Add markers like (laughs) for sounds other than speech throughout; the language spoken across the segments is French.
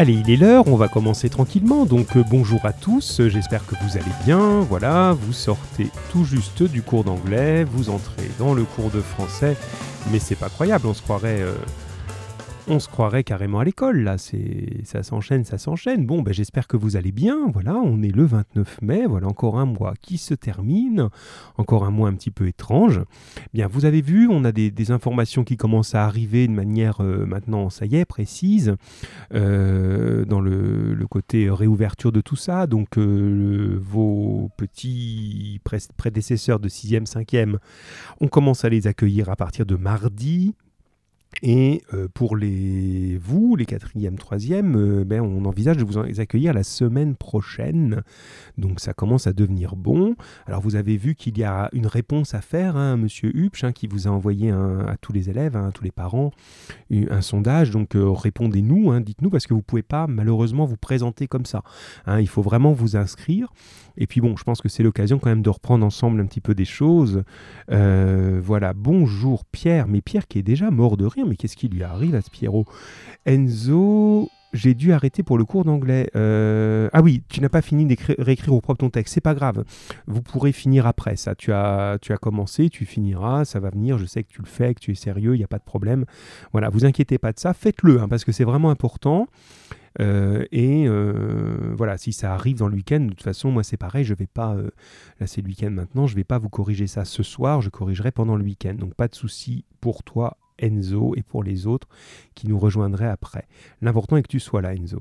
Allez, il est l'heure, on va commencer tranquillement. Donc euh, bonjour à tous, j'espère que vous allez bien. Voilà, vous sortez tout juste du cours d'anglais, vous entrez dans le cours de français, mais c'est pas croyable, on se croirait euh, on se croirait carrément à l'école, là, ça s'enchaîne, ça s'enchaîne. Bon, ben, j'espère que vous allez bien, voilà, on est le 29 mai, voilà encore un mois qui se termine, encore un mois un petit peu étrange. Bien, vous avez vu, on a des, informations qui commencent à arriver de manière euh, maintenant, ça y est, précise, euh, dans le, côté réouverture de tout ça, donc euh, vos petits prédécesseurs de 6e, 5e, on commence à les accueillir à partir de mardi, et euh, pour les, vous, les quatrièmes, troisièmes, euh, ben, on envisage de vous accueillir la semaine prochaine. Donc ça commence à devenir bon. Alors vous avez vu qu'il y a une réponse à faire, hein, Monsieur Hupsch, hein, qui vous a envoyé à tous les élèves, hein, à tous les parents, un sondage. Donc euh, répondez-nous, hein, dites-nous, parce que vous pouvez pas malheureusement vous présenter comme ça. il faut vraiment vous inscrire. Et puis bon, je pense que c'est l'occasion quand même de reprendre ensemble un petit peu des choses. voilà, bonjour Pierre, mais Pierre qui est déjà mort de rire mais qu'est-ce qui lui arrive à ce Enzo, j'ai dû arrêter pour le cours d'anglais. Euh, ah oui, tu n'as pas fini d'écrire réécrire au propre ton texte. C'est pas grave. Vous pourrez finir après ça. Tu as, tu as commencé, tu finiras, ça va venir. Je sais que tu le fais, que tu es sérieux, il n'y a pas de problème. Voilà, vous inquiétez pas de ça. Faites-le, hein, parce que c'est vraiment important. Euh, et euh, voilà, si ça arrive dans le week-end, de toute façon, moi c'est pareil, je vais pas, là c'est le week-end maintenant, je vais pas vous corriger ça ce soir, je corrigerai pendant le week-end. Donc pas de souci pour toi Enzo et pour les autres qui nous rejoindraient après. L'important est que tu sois là, Enzo.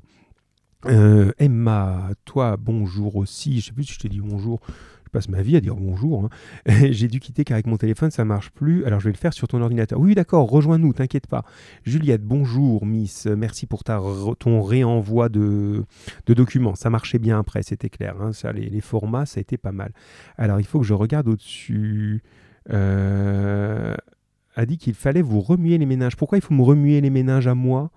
Euh, Emma, toi, bonjour aussi. Je sais plus si je t'ai dit bonjour. Je passe ma vie à dire bonjour. Hein. (laughs) J'ai dû quitter car avec mon téléphone ça marche plus. Alors je vais le faire sur ton ordinateur. Oui, d'accord, rejoins-nous, t'inquiète pas. Juliette, bonjour, Miss. Merci pour ta, ton réenvoi de, de, documents. Ça marchait bien après, c'était clair. Hein. Ça, les, les, formats, ça a été pas mal. Alors il faut que je regarde au-dessus. Euh, a dit qu'il fallait vous remuer les ménages. Pourquoi il faut me remuer les ménages à moi?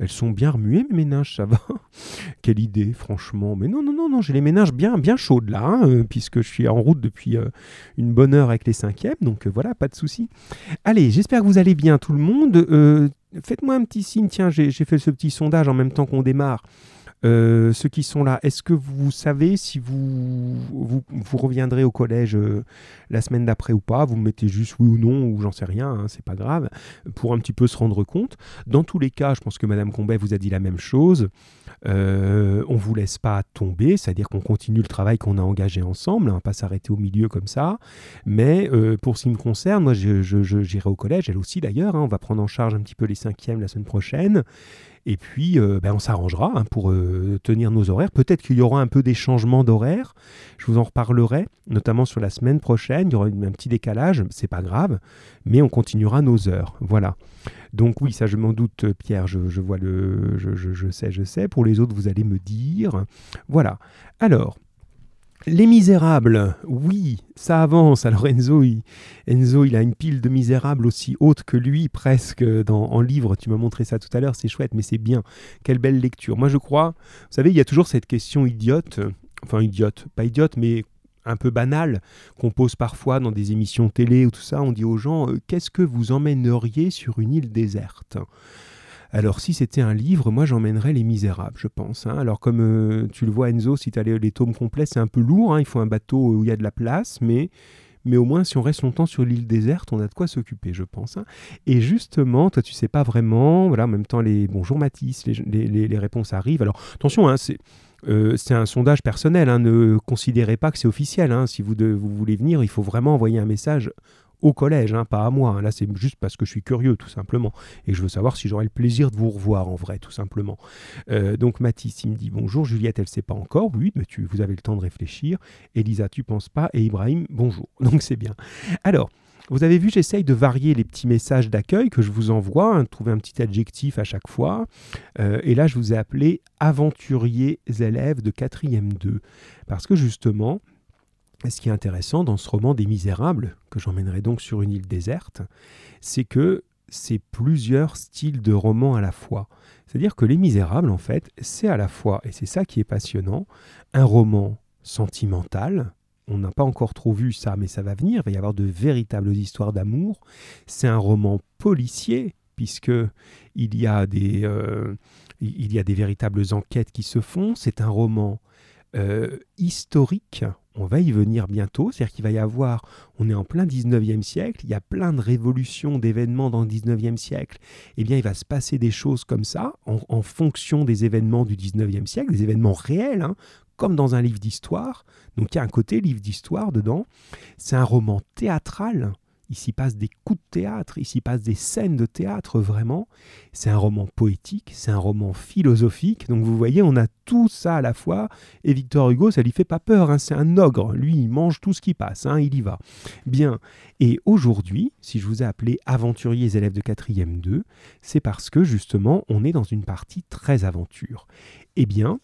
Elles sont bien remuées, mes ménages, ça va? (laughs) Quelle idée, franchement. Mais non, non, non, non, j'ai les ménages bien, bien chaudes là, hein, euh, puisque je suis en route depuis euh, une bonne heure avec les cinquièmes, donc euh, voilà, pas de souci. Allez, j'espère que vous allez bien, tout le monde. Faites-moi un petit signe, tiens, j'ai fait ce petit sondage en même temps qu'on démarre. Euh, ceux qui sont là, est-ce que vous savez si vous, vous, reviendrez au collège euh, la semaine d'après ou pas? Vous me mettez juste oui ou non, ou j'en sais rien, hein, c'est pas grave, pour un petit peu se rendre compte. Dans tous les cas, je pense que Madame Combet vous a dit la même chose. Euh, on vous laisse pas tomber, c'est-à-dire qu'on continue le travail qu'on a engagé ensemble, hein, pas s'arrêter au milieu comme ça. Mais euh, pour ce qui me concerne, moi j'irai au collège, elle aussi d'ailleurs, hein. on va prendre en charge un petit peu les cinquièmes la semaine prochaine. Et puis, euh, ben, on s'arrangera hein, pour euh, tenir nos horaires. Peut-être qu'il y aura un peu des changements d'horaire. Je vous en reparlerai, notamment sur la semaine prochaine. Il y aura un petit décalage, c'est pas grave, mais on continuera nos heures. Voilà. Donc oui, ça je m'en doute, Pierre. Je, vois le, je sais, je sais. Pour les autres, vous allez me dire. Voilà. Alors. Les Misérables, oui, ça avance. Alors Enzo il, Enzo, il a une pile de Misérables aussi haute que lui, presque, en livre. Tu m'as montré ça tout à l'heure, c'est chouette, mais c'est bien. Quelle belle lecture. Moi, je crois, vous savez, il y a toujours cette question idiote, enfin idiote, pas idiote, mais un peu banale, qu'on pose parfois dans des émissions télé ou tout ça. On dit aux gens, euh, qu'est-ce que vous emmèneriez sur une île déserte? Alors si c'était un livre, moi j'emmènerais Les Misérables, je pense. Hein. Alors comme euh, tu le vois Enzo, si tu as les, tomes complets, c'est un peu lourd, hein. il faut un bateau où il y a de la place, mais mais au moins si on reste longtemps sur l'île déserte, on a de quoi s'occuper, je pense. Hein. Et justement, toi tu sais pas vraiment, voilà, en même temps les bonjour Mathis, les, réponses arrivent. Alors attention, c'est euh, c'est un sondage personnel, ne considérez pas que c'est officiel. Si vous, vous, voulez venir, il faut vraiment envoyer un message au collège, hein, pas à moi. Hein. Là, c'est juste parce que je suis curieux, tout simplement. Et je veux savoir si j'aurai le plaisir de vous revoir en vrai, tout simplement. Euh, donc, Mathis, il me dit bonjour. Juliette, elle ne sait pas encore. Oui, mais tu, vous avez le temps de réfléchir. Elisa, tu penses pas. Et Ibrahim, bonjour. (laughs) Donc, c'est bien. Alors. Vous avez vu, j'essaye de varier les petits messages d'accueil que je vous envoie, hein, trouver un petit adjectif à chaque fois. Euh, et là, je vous ai appelé aventuriers élèves de 4e 2. Parce que justement, ce qui est intéressant dans ce roman des Misérables, que j'emmènerai donc sur une île déserte, c'est que c'est plusieurs styles de romans à la fois. C'est-à-dire que Les Misérables, en fait, c'est à la fois, et c'est ça qui est passionnant, un roman sentimental. On n'a pas encore trop vu ça, mais ça va venir. Il va y avoir de véritables histoires d'amour. C'est un roman policier, puisque il y a des, euh, il y a des véritables enquêtes qui se font. C'est un roman euh, historique. On va y venir bientôt. C'est-à-dire qu'il va y avoir, on est en plein 19e siècle, il y a plein de révolutions, d'événements dans le 19e siècle. Eh bien, il va se passer des choses comme ça, en, fonction des événements du 19e siècle, des événements réels, hein, comme dans un livre d'histoire. Donc il y a un côté livre d'histoire dedans. C'est un roman théâtral il s'y passe des coups de théâtre, il s'y passe des scènes de théâtre vraiment. C'est un roman poétique, c'est un roman philosophique. Donc vous voyez, on a tout ça à la fois. Et Victor Hugo, ça lui fait pas peur. Hein. c'est un ogre. Lui, il mange tout ce qui passe. Hein, il y va. Bien. Et aujourd'hui, si je vous ai appelé aventuriers élèves de 4e 2, c'est parce que justement, on est dans une partie très aventure. Eh bien,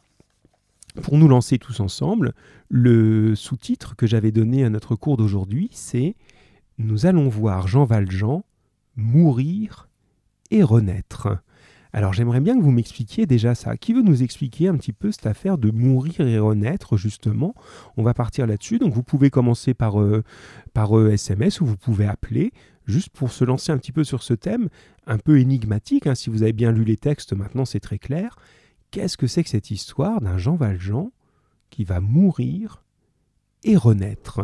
pour nous lancer tous ensemble, le sous-titre que j'avais donné à notre cours d'aujourd'hui, c'est nous allons voir Jean Valjean mourir et renaître. Alors j'aimerais bien que vous m'expliquiez déjà ça. Qui veut nous expliquer un petit peu cette affaire de mourir et renaître justement? On va partir là-dessus. Donc vous pouvez commencer par, euh, SMS euh, ou vous pouvez appeler juste pour se lancer un petit peu sur ce thème, un peu énigmatique. Hein. Si vous avez bien lu les textes, maintenant c'est très clair. Qu'est-ce que c'est que cette histoire d'un Jean Valjean qui va mourir et renaître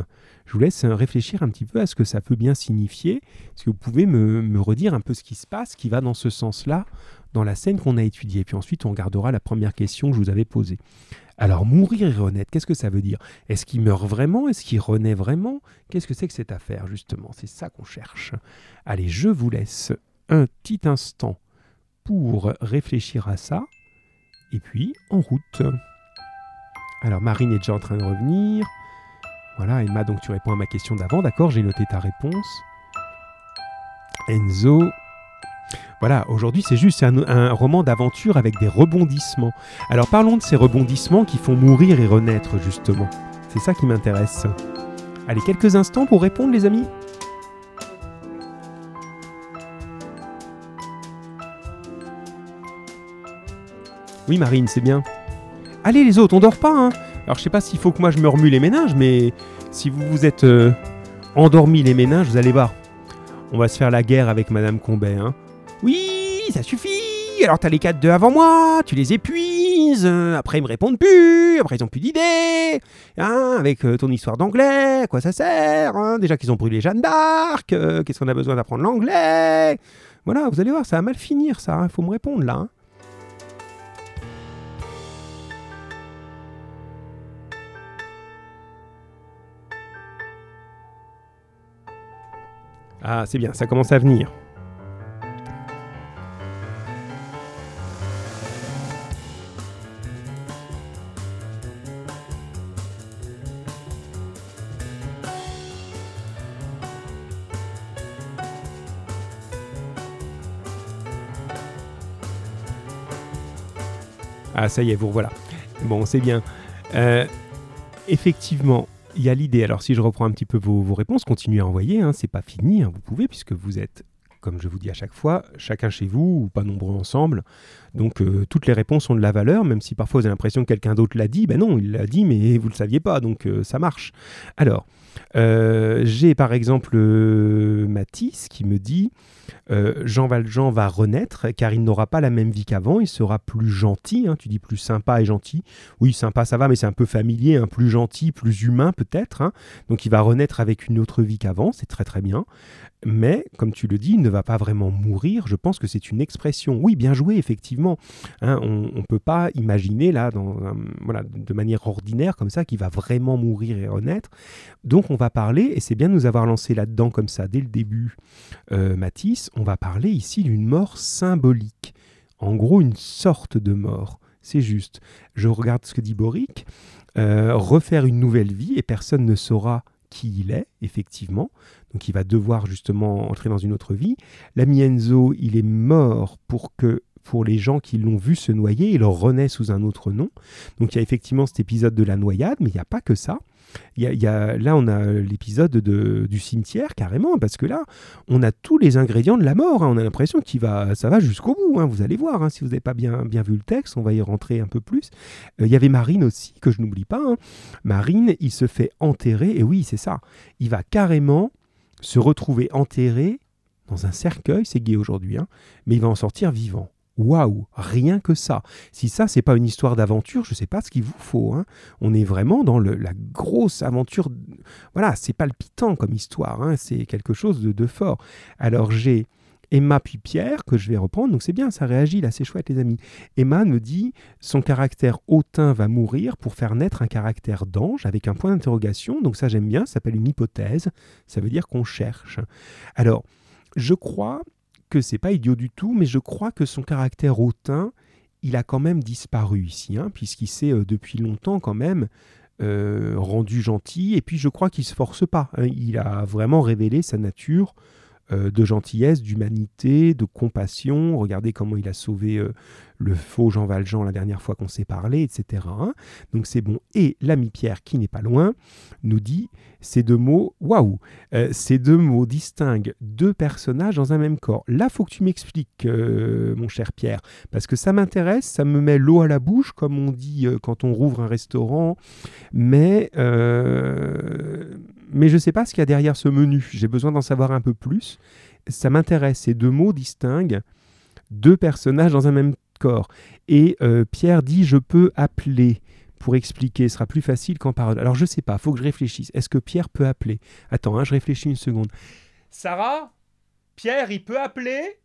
je vous laisse réfléchir un petit peu à ce que ça peut bien signifier. Est-ce que vous pouvez me, redire un peu ce qui se passe, qui va dans ce sens-là, dans la scène qu'on a étudiée? Puis ensuite, on regardera la première question que je vous avais posée. Alors, mourir et renaître, qu'est-ce que ça veut dire? Est-ce qu'il meurt vraiment? Est-ce qu'il renaît vraiment? Qu'est-ce que c'est que cette affaire, justement? C'est ça qu'on cherche. Allez, je vous laisse un petit instant pour réfléchir à ça. Et puis, en route. Alors, Marine est déjà en train de revenir. Voilà, Emma, donc tu réponds à ma question d'avant, d'accord, j'ai noté ta réponse. Enzo. Voilà, aujourd'hui c'est juste un, un roman d'aventure avec des rebondissements. Alors parlons de ces rebondissements qui font mourir et renaître justement. C'est ça qui m'intéresse. Allez, quelques instants pour répondre les amis. Oui Marine, c'est bien. Allez les autres, on dort pas, hein alors je sais pas s'il faut que moi je me remue les méninges, mais si vous vous êtes euh, endormi les méninges, vous allez voir. On va se faire la guerre avec Madame Combet. Hein. Oui, ça suffit Alors t'as les quatre deux avant moi, tu les épuises, après ils me répondent plus, après ils ont plus d'idées, hein, avec euh, ton histoire d'anglais, quoi ça sert hein? Déjà qu'ils ont brûlé Jeanne d'Arc, euh, qu'est-ce qu'on a besoin d'apprendre l'anglais? Voilà, vous allez voir, ça va mal finir ça, il hein. faut me répondre là. Ah, c'est bien, ça commence à venir. Ah, ça y est, vous voilà. Bon, c'est bien. Euh, effectivement, il y a l'idée. Alors, si je reprends un petit peu vos, réponses, continuez à envoyer. Hein, c'est pas fini. Hein, vous pouvez, puisque vous êtes, comme je vous dis à chaque fois, chacun chez vous ou pas nombreux ensemble. Donc, euh, toutes les réponses ont de la valeur, même si parfois vous avez l'impression que quelqu'un d'autre l'a dit. Ben non, il l'a dit, mais vous le saviez pas. Donc, euh, ça marche. Alors, euh, j'ai par exemple Matisse qui me dit Jean Valjean va renaître car il n'aura pas la même vie qu'avant, il sera plus gentil, hein, tu dis plus sympa et gentil. Oui, sympa ça va, mais c'est un peu familier, un plus gentil, plus humain peut-être. Hein. Donc il va renaître avec une autre vie qu'avant, c'est très très bien. Mais, comme tu le dis, il ne va pas vraiment mourir. Je pense que c'est une expression. Oui, bien joué, effectivement. Hein, on ne peut pas imaginer, là, dans, de manière ordinaire, comme ça, qu'il va vraiment mourir et renaître. Donc, on va parler, et c'est bien de nous avoir lancé là-dedans comme ça dès le début, euh, Matisse, on va parler ici d'une mort symbolique. En gros, une sorte de mort. C'est juste. Je regarde ce que dit Boric. Euh, refaire une nouvelle vie et personne ne saura qui il est, effectivement. Donc il va devoir justement entrer dans une autre vie. L'ami Enzo, il est mort pour que pour les gens qui l'ont vu se noyer, il renaît sous un autre nom. Donc il y a effectivement cet épisode de la noyade, mais il n'y a pas que ça. Y a, là, on a l'épisode du cimetière carrément, parce que là, on a tous les ingrédients de la mort. Hein. On a l'impression que va, ça va jusqu'au bout. Hein. Vous allez voir, hein. si vous n'avez pas bien, bien vu le texte, on va y rentrer un peu plus. Euh, il y avait Marine aussi, que je n'oublie pas. Marine, il se fait enterrer, et oui, c'est ça. Il va carrément se retrouver enterré dans un cercueil, c'est gay aujourd'hui, mais il va en sortir vivant. Waouh, rien que ça. Si ça, c'est pas une histoire d'aventure, je sais pas ce qu'il vous faut. hein. On est vraiment dans le- la grosse aventure. Voilà, c'est palpitant comme histoire. hein. C'est quelque chose de, de fort. Alors j'ai Emma puis Pierre que je vais reprendre. Donc c'est bien, ça réagit là, c'est chouette les amis. Emma me dit son caractère hautain va mourir pour faire naître un caractère d'ange avec un point d'interrogation. Donc ça j'aime bien, ça s'appelle une hypothèse. Ça veut dire qu'on cherche. Alors je crois que c'est pas idiot du tout, mais je crois que son caractère hautain, il a quand même disparu ici, hein, puisqu'il s'est euh, depuis longtemps quand même euh, rendu gentil, et puis je crois qu'il se force pas. hein. il a vraiment révélé sa nature euh, de gentillesse, d'humanité, de compassion. Regardez comment il a sauvé euh, le faux Jean Valjean la dernière fois qu'on s'est parlé, etc. hein. Donc c'est bon. Et l'ami Pierre, qui n'est pas loin, nous dit ces deux mots, waouh, euh, ces deux mots distinguent deux personnages dans un même corps. Là, faut que tu m'expliques, mon cher Pierre, parce que ça m'intéresse, ça me met l'eau à la bouche, comme on dit quand on rouvre un restaurant, mais, mais je ne sais pas ce qu'il y a derrière ce menu. J'ai besoin d'en savoir un peu plus. Ça m'intéresse, ces deux mots distinguent deux personnages dans un même corps. Et euh, Pierre dit, je peux appeler pour expliquer, ce sera plus facile qu'en parole. Alors je sais pas, faut que je réfléchisse. Est-ce que Pierre peut appeler? Attends, hein, je réfléchis une seconde. Sarah? Pierre, il peut appeler?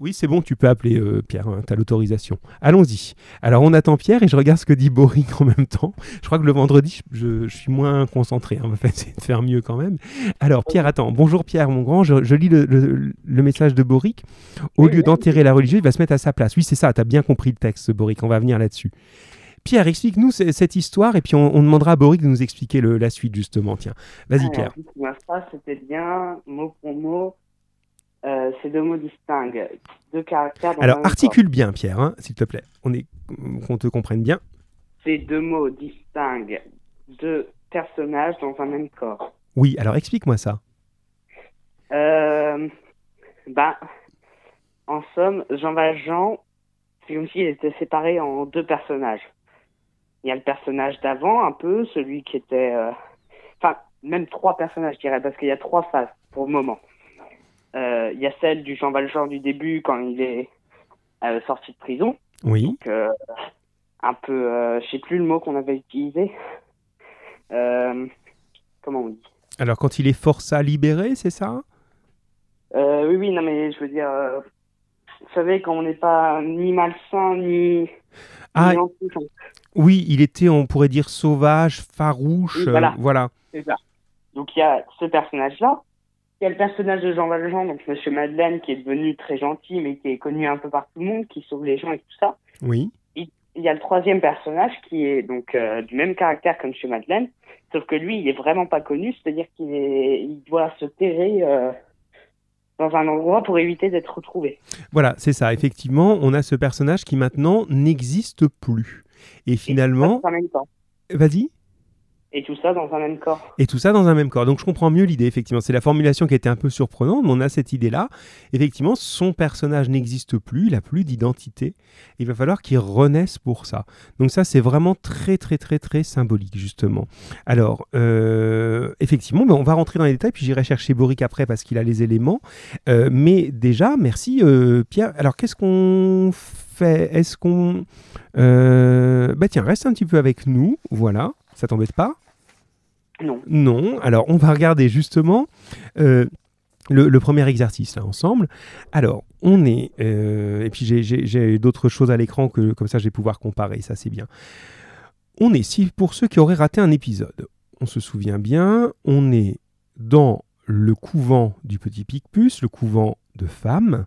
Oui, c'est bon, tu peux appeler euh, Pierre, tu as l'autorisation. Allons-y. Alors on attend Pierre et je regarde ce que dit Boric en même temps. Je crois que le vendredi, je, je suis moins concentré. hein. On va essayer de faire mieux quand même. Alors Pierre, attends. Bonjour Pierre, mon grand. Je, je lis le, le- le message de Boric. Au lieu d'enterrer la religieuse, il va se mettre à sa place. Oui, c'est ça, tu as bien compris le texte, Boric. On va venir là-dessus. Pierre, explique-nous cette histoire et puis on, on demandera à Boric de nous expliquer le- la suite, justement. Tiens, vas-y Pierre. phrase, c'était bien, mot pour mot. Euh, ces deux mots distinguent deux caractères. dans un Alors, articule bien, Pierre, hein, s'il te plaît. On est, qu'on te comprenne bien. Ces deux mots distinguent deux personnages dans un même corps. Oui, alors explique-moi ça. Euh, ben, en somme, Jean Valjean, c'est comme s'il était séparé en deux personnages. Il y a le personnage d'avant, un peu, celui qui était... euh, Enfin, même trois personnages, je dirais, parce qu'il y a trois phases pour le moment. Euh, Il y a celle du Jean Valjean du début, quand il est euh, sorti de prison. Oui. Donc, euh, un peu... Euh, je sais plus le mot qu'on avait utilisé. Euh, comment on dit? Alors, quand il est forçat libéré, c'est ça? Euh, oui, oui, non, mais je veux dire, vous savez, quand on n'est pas ni malsain, ni. Ah, ni oui, il était, on pourrait dire, sauvage, farouche. Oui, voilà. voilà. c'est ça. Donc il y a ce personnage-là. Il y a le personnage de Jean Valjean, donc Monsieur Madeleine, qui est devenu très gentil, mais qui est connu un peu par tout le monde, qui sauve les gens et tout ça. Oui. Il y a le troisième personnage qui est donc euh, du même caractère que Monsieur Madeleine, sauf que lui, il est vraiment pas connu, c'est-à-dire qu'il il doit se terrer euh, dans un endroit pour éviter d'être retrouvé. Voilà, c'est ça. Effectivement, on a ce personnage qui maintenant n'existe plus. Et finalement, un même temps. vas-y. Et tout ça dans un même corps. Et tout ça dans un même corps. Donc je comprends mieux l'idée, effectivement. C'est la formulation qui était un peu surprenante, mais on a cette idée-là. Effectivement, son personnage n'existe plus, il n'a plus d'identité. Il va falloir qu'il renaisse pour ça. Donc ça, c'est vraiment très, très, très, très symbolique, justement. Alors, euh, effectivement, ben, on va rentrer dans les détails, puis j'irai chercher Boric après parce qu'il a les éléments. Euh, mais déjà, merci euh, Pierre. Alors, qu'est-ce qu'on fait? Est-ce qu'on... Bah tiens, reste un petit peu avec nous. Voilà, ça t'embête pas? Non. non. Alors, on va regarder justement euh, le, premier exercice là ensemble. Alors, on est. euh, et puis, j'ai d'autres choses à l'écran que comme ça, je vais pouvoir comparer. Ça, c'est bien. On est, si pour ceux qui auraient raté un épisode, on se souvient bien, on est dans le couvent du petit Picpus, le couvent de femmes,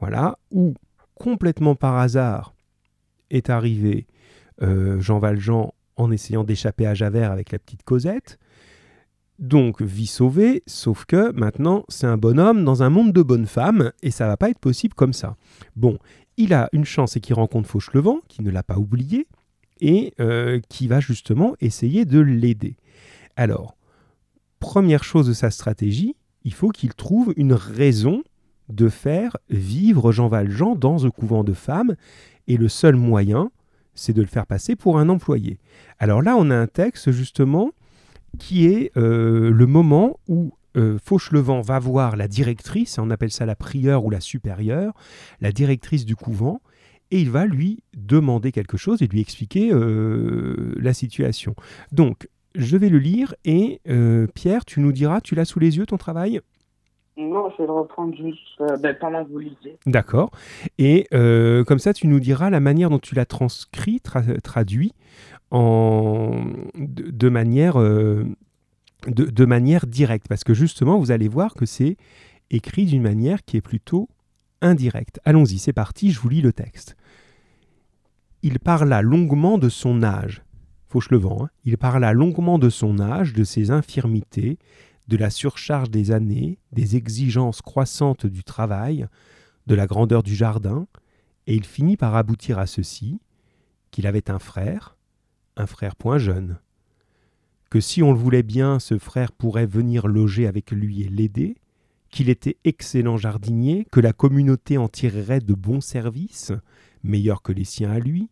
voilà, où complètement par hasard est arrivé euh, Jean Valjean en essayant d'échapper à Javert avec la petite Cosette. Donc, vie sauvée, sauf que maintenant, c'est un bonhomme dans un monde de bonnes femmes, et ça va pas être possible comme ça. Bon, il a une chance et qu'il rencontre Fauchelevent, qui ne l'a pas oublié, et euh, qui va justement essayer de l'aider. Alors, première chose de sa stratégie, il faut qu'il trouve une raison de faire vivre Jean Valjean dans un couvent de femmes, et le seul moyen, c'est de le faire passer pour un employé. Alors là, on a un texte justement qui est euh, le moment où euh, Fauchelevent va voir la directrice, on appelle ça la prieure ou la supérieure, la directrice du couvent, et il va lui demander quelque chose et lui expliquer euh, la situation. Donc, je vais le lire et Pierre, tu nous diras, tu l'as sous les yeux ton travail? Non, je vais le reprendre juste euh, ben, pendant vous lisez. D'accord. Et euh, comme ça, tu nous diras la manière dont tu l'as transcrit, tra- traduit, en, de, de manière, euh, de manière directe. Parce que justement, vous allez voir que c'est écrit d'une manière qui est plutôt indirecte. Allons-y, c'est parti, je vous lis le texte. Il parla longuement de son âge. Fauchelevent, hein. il parla longuement de son âge, de ses infirmités, de la surcharge des années, des exigences croissantes du travail, de la grandeur du jardin, et il finit par aboutir à ceci, qu'il avait un frère, un frère point jeune, que si on le voulait bien, ce frère pourrait venir loger avec lui et l'aider, qu'il était excellent jardinier, que la communauté en tirerait de bons services, meilleurs que les siens à lui,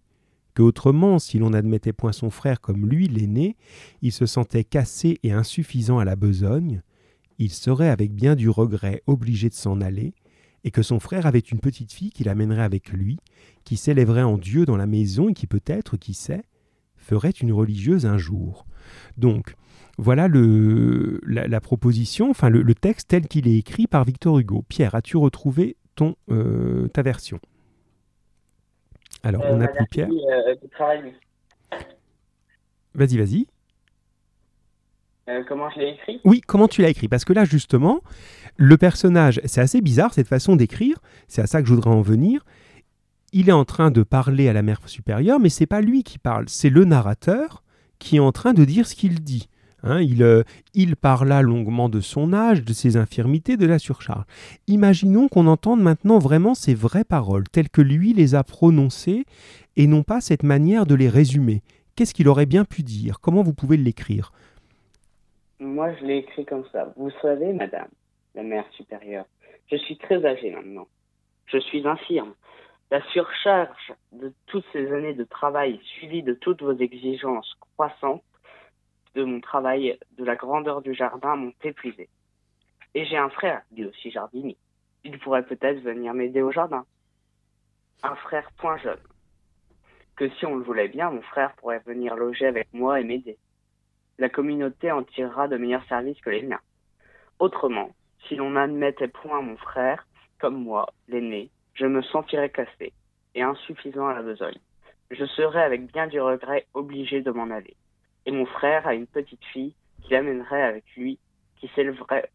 que autrement, si l'on n'admettait point son frère comme lui, l'aîné, il se sentait cassé et insuffisant à la besogne, il serait avec bien du regret obligé de s'en aller, et que son frère avait une petite fille qu'il amènerait avec lui, qui s'élèverait en Dieu dans la maison et qui peut-être, qui sait, ferait une religieuse un jour. Donc, voilà le, la, proposition, enfin le, le texte tel qu'il est écrit par Victor Hugo. Pierre, as-tu retrouvé ton, euh, ta version? Alors, Euh, on plus Pierre. euh. Vas-y, vas-y. Euh, comment je l'ai écrit? Oui, comment tu l'as écrit? Parce que là, justement, le personnage, c'est assez bizarre cette façon d'écrire, c'est à ça que je voudrais en venir. Il est en train de parler à la mère supérieure, mais c'est pas lui qui parle, c'est le narrateur qui est en train de dire ce qu'il dit. Hein, il, euh, il parla longuement de son âge, de ses infirmités, de la surcharge. Imaginons qu'on entende maintenant vraiment ces vraies paroles, telles que lui les a prononcées, et non pas cette manière de les résumer. Qu'est-ce qu'il aurait bien pu dire? Comment vous pouvez l'écrire? Moi, je l'ai écrit comme ça. Vous savez, madame, la mère supérieure, je suis très âgé maintenant. Je suis infirme. La surcharge de toutes ces années de travail, suivie de toutes vos exigences croissantes de mon travail, de la grandeur du jardin, m'ont épuisé. Et j'ai un frère, lui aussi jardinier. Il pourrait peut-être venir m'aider au jardin. Un frère point jeune. Que si on le voulait bien, mon frère pourrait venir loger avec moi et m'aider la communauté en tirera de meilleurs services que les miens. Autrement, si l'on n'admettait point mon frère, comme moi, l'aîné, je me sentirais cassé et insuffisant à la besogne. Je serais avec bien du regret obligé de m'en aller. Mon frère a une petite fille qui l'amènerait avec lui, qui s'élèverait,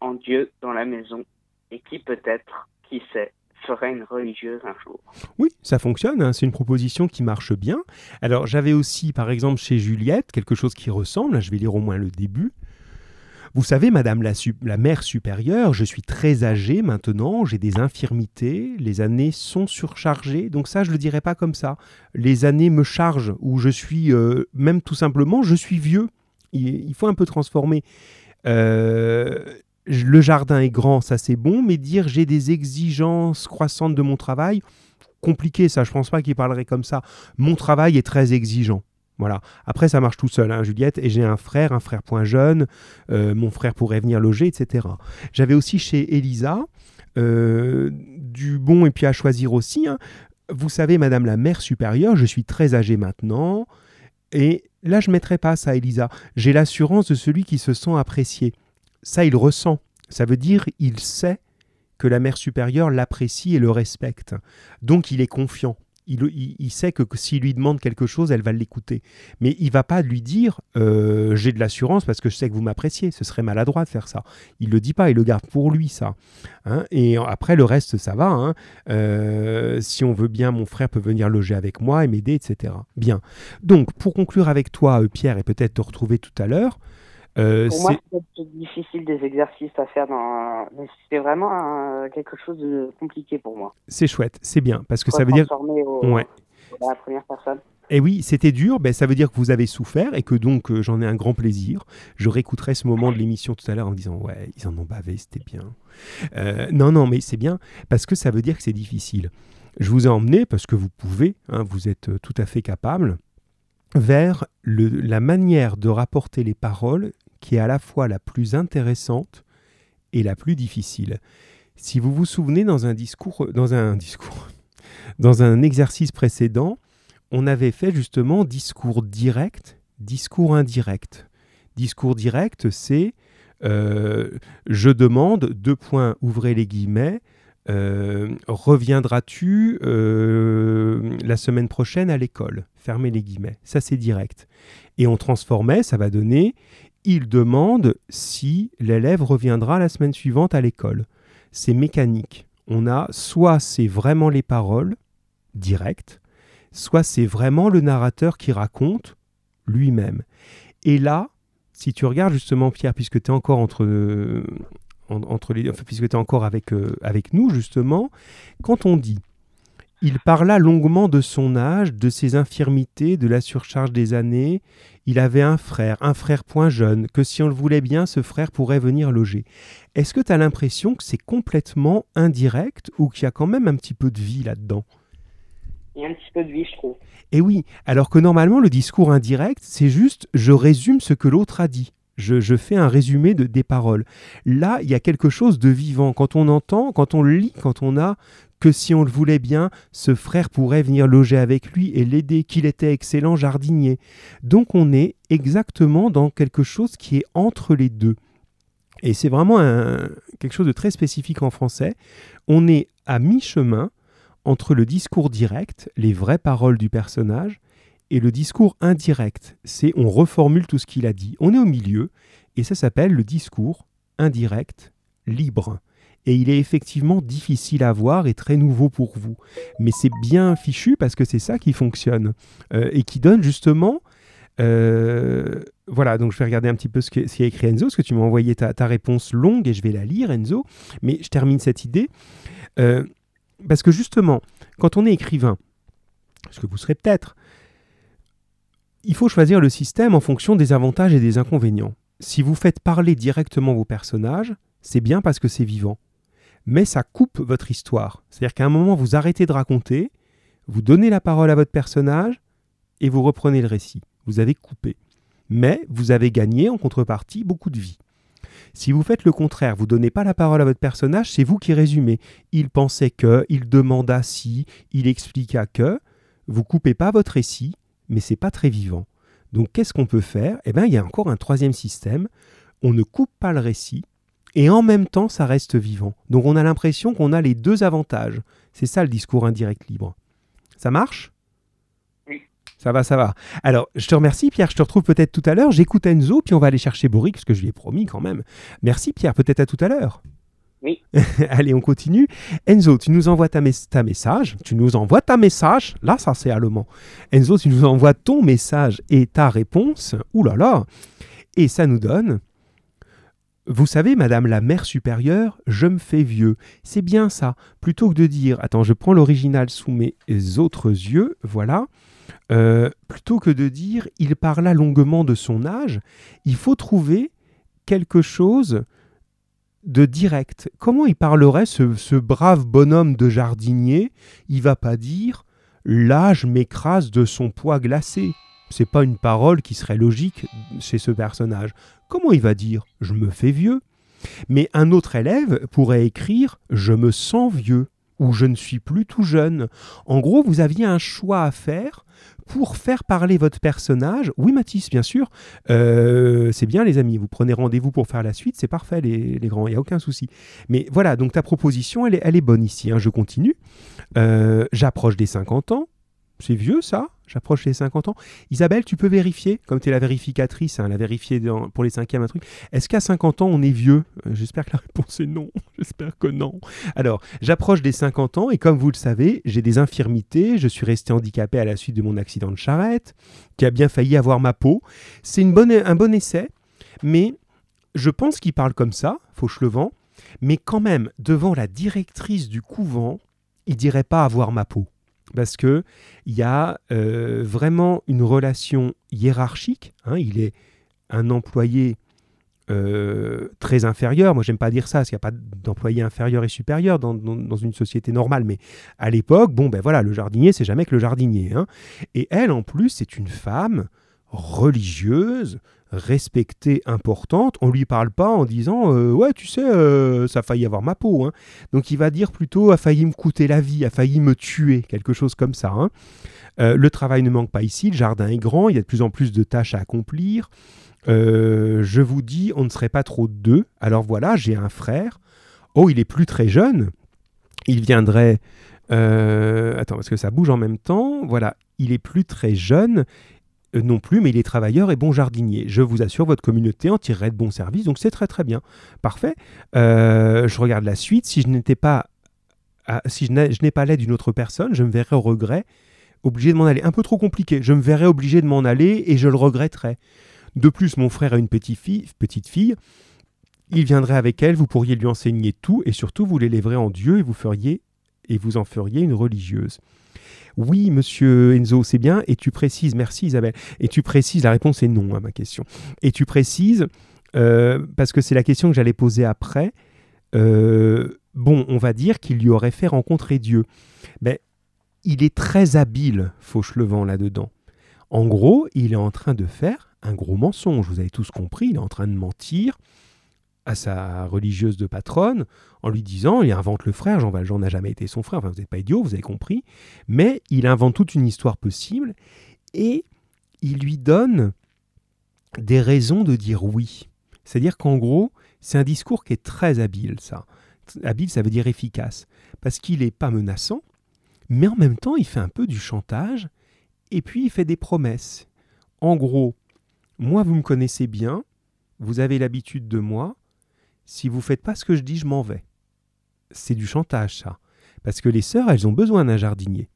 en Dieu dans la maison et qui peut-être, qui sait, ferait une religieuse un jour. Oui, ça fonctionne, hein, c'est une proposition qui marche bien. Alors j'avais aussi, par exemple, chez Juliette, quelque chose qui ressemble, je vais lire au moins le début. Vous savez, Madame la, mère supérieure, je suis très âgé maintenant, j'ai des infirmités, les années sont surchargées, donc ça je le dirais pas comme ça. Les années me chargent, ou je suis, euh, même tout simplement, je suis vieux. Il, faut un peu transformer. Euh, le jardin est grand, ça c'est bon, mais dire j'ai des exigences croissantes de mon travail, compliqué ça, je pense pas qu'il parlerait comme ça. Mon travail est très exigeant. Voilà. Après, ça marche tout seul, hein, Juliette. Et j'ai un frère, un frère point jeune. euh, mon frère pourrait venir loger, etc. J'avais aussi chez Elisa euh, du bon et puis à choisir aussi. hein. Vous savez, Madame la mère supérieure, je suis très âgé maintenant. Et là, je ne mettrai pas ça, Elisa. J'ai l'assurance de celui qui se sent apprécié. Ça, il ressent. Ça veut dire il sait que la mère supérieure l'apprécie et le respecte. Donc, il est confiant. Il, sait que, que s'il lui demande quelque chose, elle va l'écouter. Mais il va pas lui dire euh, j'ai de l'assurance parce que je sais que vous m'appréciez. Ce serait maladroit de faire ça. Il le dit pas, il le garde pour lui ça. Hein et après le reste, ça va. hein. Euh, si on veut bien, mon frère peut venir loger avec moi et m'aider, etc. Bien. Donc pour conclure avec toi, euh, Pierre, et peut-être te retrouver tout à l'heure. Euh, Pour moi, c'est- difficile des exercices à faire dans. mais C'est vraiment un- quelque chose de compliqué pour moi. c'est chouette, c'est bien parce que ça veut dire au- Ouais. à la première personne. Et oui, c'était dur, ben, ça veut dire que vous avez souffert et que donc euh, j'en ai un grand plaisir. Je réécouterai ce moment de l'émission tout à l'heure en me disant ouais, ils en ont bavé, c'était bien. Euh, non, non, mais c'est bien parce que ça veut dire que c'est difficile. Je vous ai emmené parce que vous pouvez, hein, vous êtes tout à fait capable. vers la manière de rapporter les paroles qui est à la fois la plus intéressante et la plus difficile. Si vous vous souvenez dans un discours, dans un discours, (laughs) dans un exercice précédent, on avait fait justement discours direct, discours indirect. Discours direct, c'est euh, je demande, deux points, ouvrez les guillemets, euh, reviendras-tu euh, la semaine prochaine à l'école? Fermez les guillemets. Ça, c'est direct. Et on transformait, ça va donner, il demande si l'élève reviendra la semaine suivante à l'école. C'est mécanique. On a soit c'est vraiment les paroles, directes, soit c'est vraiment le narrateur qui raconte lui-même. Et là, si tu regardes justement Pierre, puisque tu es encore entre, entre les, puisque encore avec, euh, avec nous justement, quand on dit il parla longuement de son âge, de ses infirmités, de la surcharge des années. Il avait un frère, un frère point jeune, que si on le voulait bien, ce frère pourrait venir loger. Est-ce que tu as l'impression que c'est complètement indirect ou qu'il y a quand même un petit peu de vie là-dedans? Il y a un petit peu de vie, je trouve. Eh oui, alors que normalement, le discours indirect, c'est juste je résume ce que l'autre a dit. Je, fais un résumé de, des paroles. Là, il y a quelque chose de vivant. Quand on entend, quand on lit, quand on a que si on le voulait bien, ce frère pourrait venir loger avec lui et l'aider, qu'il était excellent jardinier. Donc on est exactement dans quelque chose qui est entre les deux. Et c'est vraiment quelque chose de très spécifique en français. On est à mi-chemin entre le discours direct, les vraies paroles du personnage, et le discours indirect. C'est on reformule tout ce qu'il a dit. On est au milieu, et ça s'appelle le discours indirect libre et il est effectivement difficile à voir et très nouveau pour vous. Mais c'est bien fichu parce que c'est ça qui fonctionne euh, et qui donne justement... Euh, voilà, donc je vais regarder un petit peu ce qu'a écrit Enzo, parce que tu m'as envoyé ta, réponse longue et je vais la lire, Enzo. Mais je termine cette idée. Euh, parce que justement, quand on est écrivain, ce que vous serez peut-être, il faut choisir le système en fonction des avantages et des inconvénients. Si vous faites parler directement vos personnages, c'est bien parce que c'est vivant mais ça coupe votre histoire. C'est-à-dire qu'à un moment, vous arrêtez de raconter, vous donnez la parole à votre personnage et vous reprenez le récit. Vous avez coupé. Mais vous avez gagné en contrepartie beaucoup de vie. Si vous faites le contraire, vous donnez pas la parole à votre personnage, c'est vous qui résumez. Il pensait que, il demanda si, il expliqua que. Vous coupez pas votre récit, mais c'est pas très vivant. Donc qu'est-ce qu'on peut faire? Eh bien, il y a encore un troisième système. On ne coupe pas le récit, et en même temps ça reste vivant. Donc on a l'impression qu'on a les deux avantages. C'est ça le discours indirect libre. Ça marche? Oui. Ça va, ça va. Alors, je te remercie Pierre, je te retrouve peut-être tout à l'heure. J'écoute Enzo, puis on va aller chercher Boric, parce que je lui ai promis quand même. Merci Pierre, peut-être à tout à l'heure. Oui. (laughs) Allez, on continue. Enzo, tu nous envoies ta, ta, message. Tu nous envoies ta message. Là, ça c'est allemand. Enzo, tu nous envoies ton message et ta réponse. Ouh là là. Et ça nous donne vous savez, Madame la mère supérieure, je me fais vieux. C'est bien ça. Plutôt que de dire, attends, je prends l'original sous mes autres yeux, voilà. Euh, plutôt que de dire, il parla longuement de son âge, il faut trouver quelque chose de direct. Comment il parlerait ce, ce brave bonhomme de jardinier? Il va pas dire, l'âge m'écrase de son poids glacé c'est pas une parole qui serait logique chez ce personnage. Comment il va dire je me fais vieux Mais un autre élève pourrait écrire je me sens vieux ou je ne suis plus tout jeune. En gros, vous aviez un choix à faire pour faire parler votre personnage. Oui, Mathis, bien sûr. Euh, c'est bien, les amis. Vous prenez rendez-vous pour faire la suite. C'est parfait, les, grands. Il n'y a aucun souci. Mais voilà, donc ta proposition, elle est, bonne ici. Hein. Je continue. Euh, j'approche des 50 ans. C'est vieux, ça J'approche les 50 ans. Isabelle, tu peux vérifier, comme tu es la vérificatrice, hein, la vérifier pour les cinquièmes, un truc. Est-ce qu'à 50 ans, on est vieux? Euh, J'espère que la réponse est non. (laughs) J'espère que non. Alors, j'approche des 50 ans et comme vous le savez, j'ai des infirmités. Je suis resté handicapé à la suite de mon accident de charrette, qui a bien failli avoir ma peau. C'est un bon essai, mais je pense qu'il parle comme ça, Fauchelevent. Mais quand même, devant la directrice du couvent, il dirait pas avoir ma peau parce que il y a euh, vraiment une relation hiérarchique. Hein. il est un employé euh, très inférieur. Moi, j'aime pas dire ça, parce qu'il n'y a pas d'employé inférieur et supérieur dans, une société normale. Mais à l'époque, bon, ben voilà, le jardinier, c'est jamais que le jardinier. Hein. Et elle, en plus, c'est une femme religieuse, respectée, importante. On lui parle pas en disant euh, ouais, tu sais, euh, ça a failli avoir ma peau. Hein. Donc il va dire plutôt a failli me coûter la vie, a failli me tuer, quelque chose comme ça. Hein. le travail ne manque pas ici, le jardin est grand, il y a de plus en plus de tâches à accomplir. Euh, je vous dis, on ne serait pas trop deux. Alors voilà, j'ai un frère. Oh, il est plus très jeune. Il viendrait... Euh, attends, parce que ça bouge en même temps. Voilà, il est plus très jeune euh, non plus, mais il est travailleur et bon jardinier. Je vous assure, votre communauté en tirerait de bons services, donc c'est très très bien. Parfait. je regarde la suite. Si je n'étais pas... si je n'ai pas l'aide d'une autre personne, je me verrais au regret, obligé de m'en aller. Un peu trop compliqué. Je me verrais obligé de m'en aller et je le regretterais. De plus, mon frère a une petite fille, petite fille. Il viendrait avec elle, vous pourriez lui enseigner tout, et surtout vous l'élèverez en Dieu et vous feriez et vous en feriez une religieuse. Oui, monsieur Enzo, c'est bien. Et tu précises, merci Isabelle. Et tu précises, la réponse est non à ma question. Et tu précises, euh, parce que c'est la question que j'allais poser après. Euh, bon, on va dire qu'il lui aurait fait rencontrer Dieu. Mais il est très habile, Fauchelevent, là-dedans. En gros, il est en train de faire un gros mensonge. Vous avez tous compris, il est en train de mentir à sa religieuse de patronne en lui disant, il invente le frère, Jean Valjean n'a jamais été son frère, vous n'êtes pas idiot, vous avez compris, mais il invente toute une histoire possible et il lui donne des raisons de dire oui. C'est-à-dire qu'en gros, c'est un discours qui est très habile, ça. Habile, ça veut dire efficace, parce qu'il n'est pas menaçant, mais en même temps, il fait un peu du chantage, et puis il fait des promesses. En gros, moi, vous me connaissez bien, vous avez l'habitude de moi. Si vous faites pas ce que je dis, je m'en vais. C'est du chantage, ça. Parce que les sœurs, elles ont besoin d'un jardinier.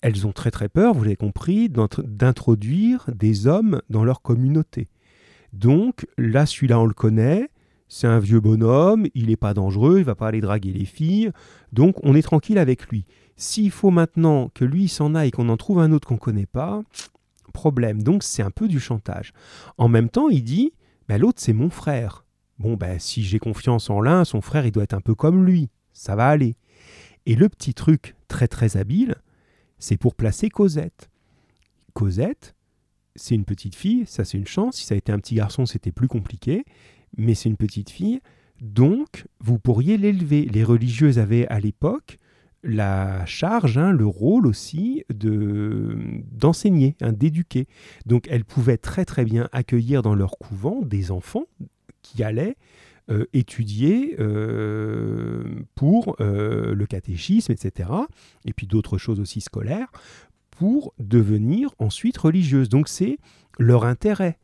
Elles ont très très peur, vous l'avez compris, d'introduire des hommes dans leur communauté. Donc là, celui-là, on le connaît. C'est un vieux bonhomme, il n'est pas dangereux, il va pas aller draguer les filles. Donc on est tranquille avec lui. S'il faut maintenant que lui s'en aille, qu'on en trouve un autre qu'on ne connaît pas, problème. Donc c'est un peu du chantage. En même temps, il dit, bah, l'autre c'est mon frère. Bon, ben si j'ai confiance en l'un, son frère il doit être un peu comme lui. Ça va aller. Et le petit truc très très habile, c'est pour placer Cosette. Cosette, c'est une petite fille, ça c'est une chance. Si ça a été un petit garçon, c'était plus compliqué. Mais c'est une petite fille. Donc, vous pourriez l'élever. Les religieuses avaient à l'époque la charge, hein, le rôle aussi de d'enseigner, hein, d'éduquer. Donc elles pouvaient très très bien accueillir dans leur couvent des enfants qui allaient euh, étudier euh, pour euh, le catéchisme, etc. Et puis d'autres choses aussi scolaires pour devenir ensuite religieuses. Donc c'est leur intérêt.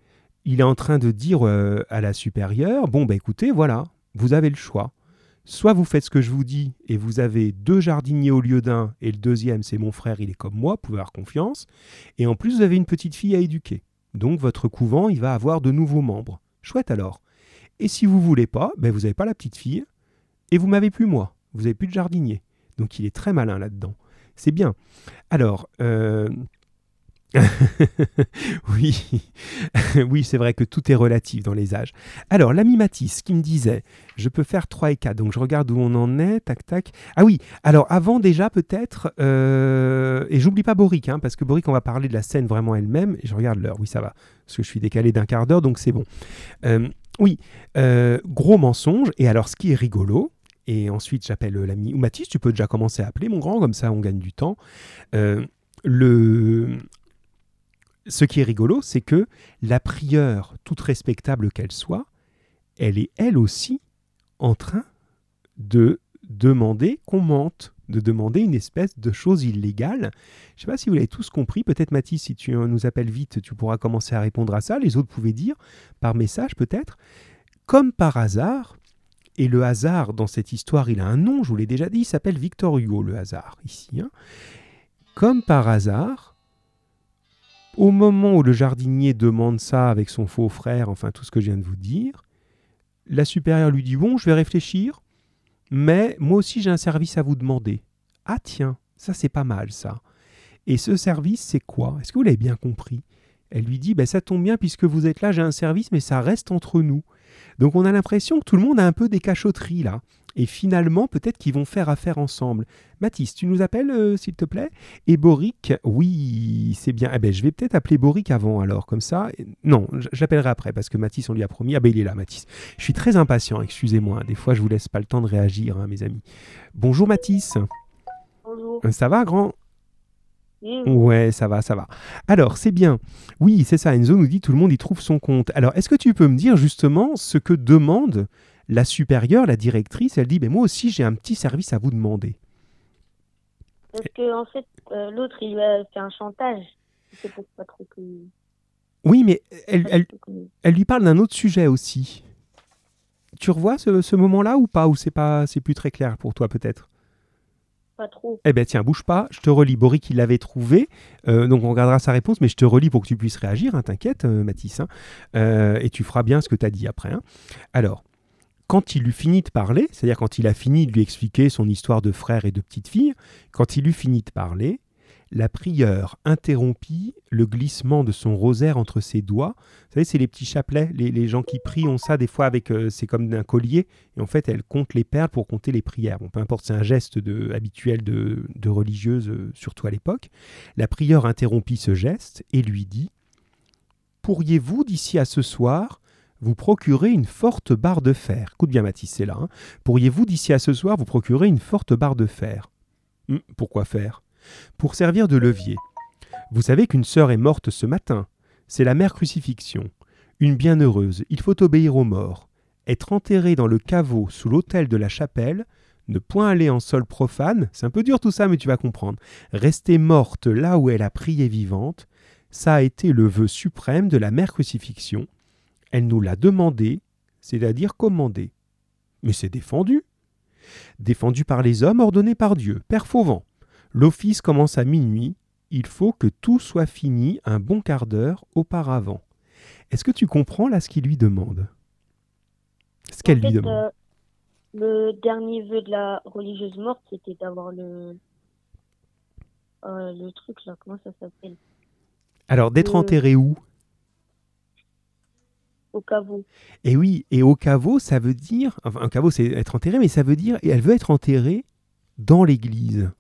Il est en train de dire à la supérieure, bon ben écoutez, voilà, vous avez le choix. Soit vous faites ce que je vous dis et vous avez deux jardiniers au lieu d'un, et le deuxième c'est mon frère, il est comme moi, vous pouvez avoir confiance, et en plus vous avez une petite fille à éduquer. Donc votre couvent, il va avoir de nouveaux membres. Chouette alors. Et si vous voulez pas, ben vous n'avez pas la petite fille, et vous m'avez plus moi, vous n'avez plus de jardinier. Donc il est très malin là-dedans. C'est bien. Alors, euh, (laughs) oui, (laughs) oui, c'est vrai que tout est relatif dans les âges. Alors, l'ami Matisse qui me disait, je peux faire 3 et 4, donc je regarde où on en est, tac, tac. Ah oui, alors avant déjà peut-être, euh, et j'oublie pas Boric, hein, parce que Boric, on va parler de la scène vraiment elle-même, et je regarde l'heure, oui, ça va, parce que je suis décalé d'un quart d'heure, donc c'est bon. Euh, oui, euh, gros mensonge, et alors ce qui est rigolo, et ensuite j'appelle l'ami, ou Matisse, tu peux déjà commencer à appeler mon grand, comme ça on gagne du temps. le, ce qui est rigolo, c'est que la prieure, toute respectable qu'elle soit, elle est elle aussi en train de demander qu'on mente, de demander une espèce de chose illégale. Je ne sais pas si vous l'avez tous compris, peut-être Mathis, si tu nous appelles vite, tu pourras commencer à répondre à ça. Les autres pouvaient dire, par message peut-être, comme par hasard, et le hasard dans cette histoire, il a un nom, je vous l'ai déjà dit, il s'appelle Victor Hugo, le hasard, ici. Hein. Comme par hasard, au moment où le jardinier demande ça avec son faux frère, enfin tout ce que je viens de vous dire, la supérieure lui dit Bon, je vais réfléchir, mais moi aussi j'ai un service à vous demander. Ah tiens, ça c'est pas mal ça. Et ce service, c'est quoi? Est-ce que vous l'avez bien compris? Elle lui dit ben, Ça tombe bien puisque vous êtes là, j'ai un service, mais ça reste entre nous. Donc on a l'impression que tout le monde a un peu des cachotteries là. Et finalement, peut-être qu'ils vont faire affaire ensemble. Mathis, tu nous appelles, euh, s'il te plaît? Et Boric, oui, c'est bien. Eh ben, je vais peut-être appeler Boric avant, alors, comme ça. Non, j'appellerai après, parce que Mathis, on lui a promis. Ah ben, il est là, Mathis. Je suis très impatient, excusez-moi. Des fois, je vous laisse pas le temps de réagir, hein, mes amis. Bonjour, Mathis. Bonjour. Euh, ça va, grand? Ouais, ça va, ça va. Alors, c'est bien. Oui, c'est ça. Enzo nous dit tout le monde y trouve son compte. Alors, est-ce que tu peux me dire justement ce que demande la supérieure, la directrice Elle dit, mais moi aussi, j'ai un petit service à vous demander. Parce que en fait, euh, l'autre, il lui a fait un chantage. pas trop que... Oui, mais elle, elle, elle lui parle d'un autre sujet aussi. Tu revois ce, ce moment-là ou pas Ou c'est pas, c'est plus très clair pour toi peut-être? Pas trop. Eh bien, tiens, bouge pas, je te relis. Boric, il l'avait trouvé, euh, donc on regardera sa réponse, mais je te relis pour que tu puisses réagir, hein, t'inquiète, euh, Mathis, hein. euh, et tu feras bien ce que tu as dit après. Hein. Alors, quand il lui finit de parler, c'est-à-dire quand il a fini de lui expliquer son histoire de frère et de petite fille, quand il lui finit de parler, la prieure interrompit le glissement de son rosaire entre ses doigts. Vous savez, c'est les petits chapelets. Les, gens qui prient ont ça des fois avec. Euh, c'est comme un collier. Et en fait, elle compte les perles pour compter les prières. Bon, peu importe, c'est un geste habituel de, de religieuse, euh, surtout à l'époque. La prieure interrompit ce geste et lui dit Pourriez-vous, d'ici à ce soir, vous procurer une forte barre de fer Écoute bien, Mathis, c'est là. Hein. Pourriez-vous, d'ici à ce soir, vous procurer une forte barre de fer? Hum, Pourquoi faire? Pour servir de levier. Vous savez qu'une sœur est morte ce matin. C'est la mère crucifixion. Une bienheureuse, il faut obéir aux morts. Être enterrée dans le caveau sous l'autel de la chapelle, ne point aller en sol profane, c'est un peu dur tout ça, mais tu vas comprendre. Rester morte là où elle a prié vivante, ça a été le vœu suprême de la mère crucifixion. Elle nous l'a demandé, c'est-à-dire commandé. Mais c'est défendu. Défendu par les hommes, ordonné par Dieu, Père Fauvent. L'office commence à minuit, il faut que tout soit fini un bon quart d'heure auparavant. Est-ce que tu comprends là ce qu'il lui demande? Ce qu'elle lui demande. Euh, le dernier vœu de la religieuse morte, c'était d'avoir le. Euh, le truc là, comment ça s'appelle? Alors, d'être enterré où? Au caveau. Et oui, et au caveau, ça veut dire. Enfin, un caveau, c'est être enterré, mais ça veut dire. Et elle veut être enterrée dans l'église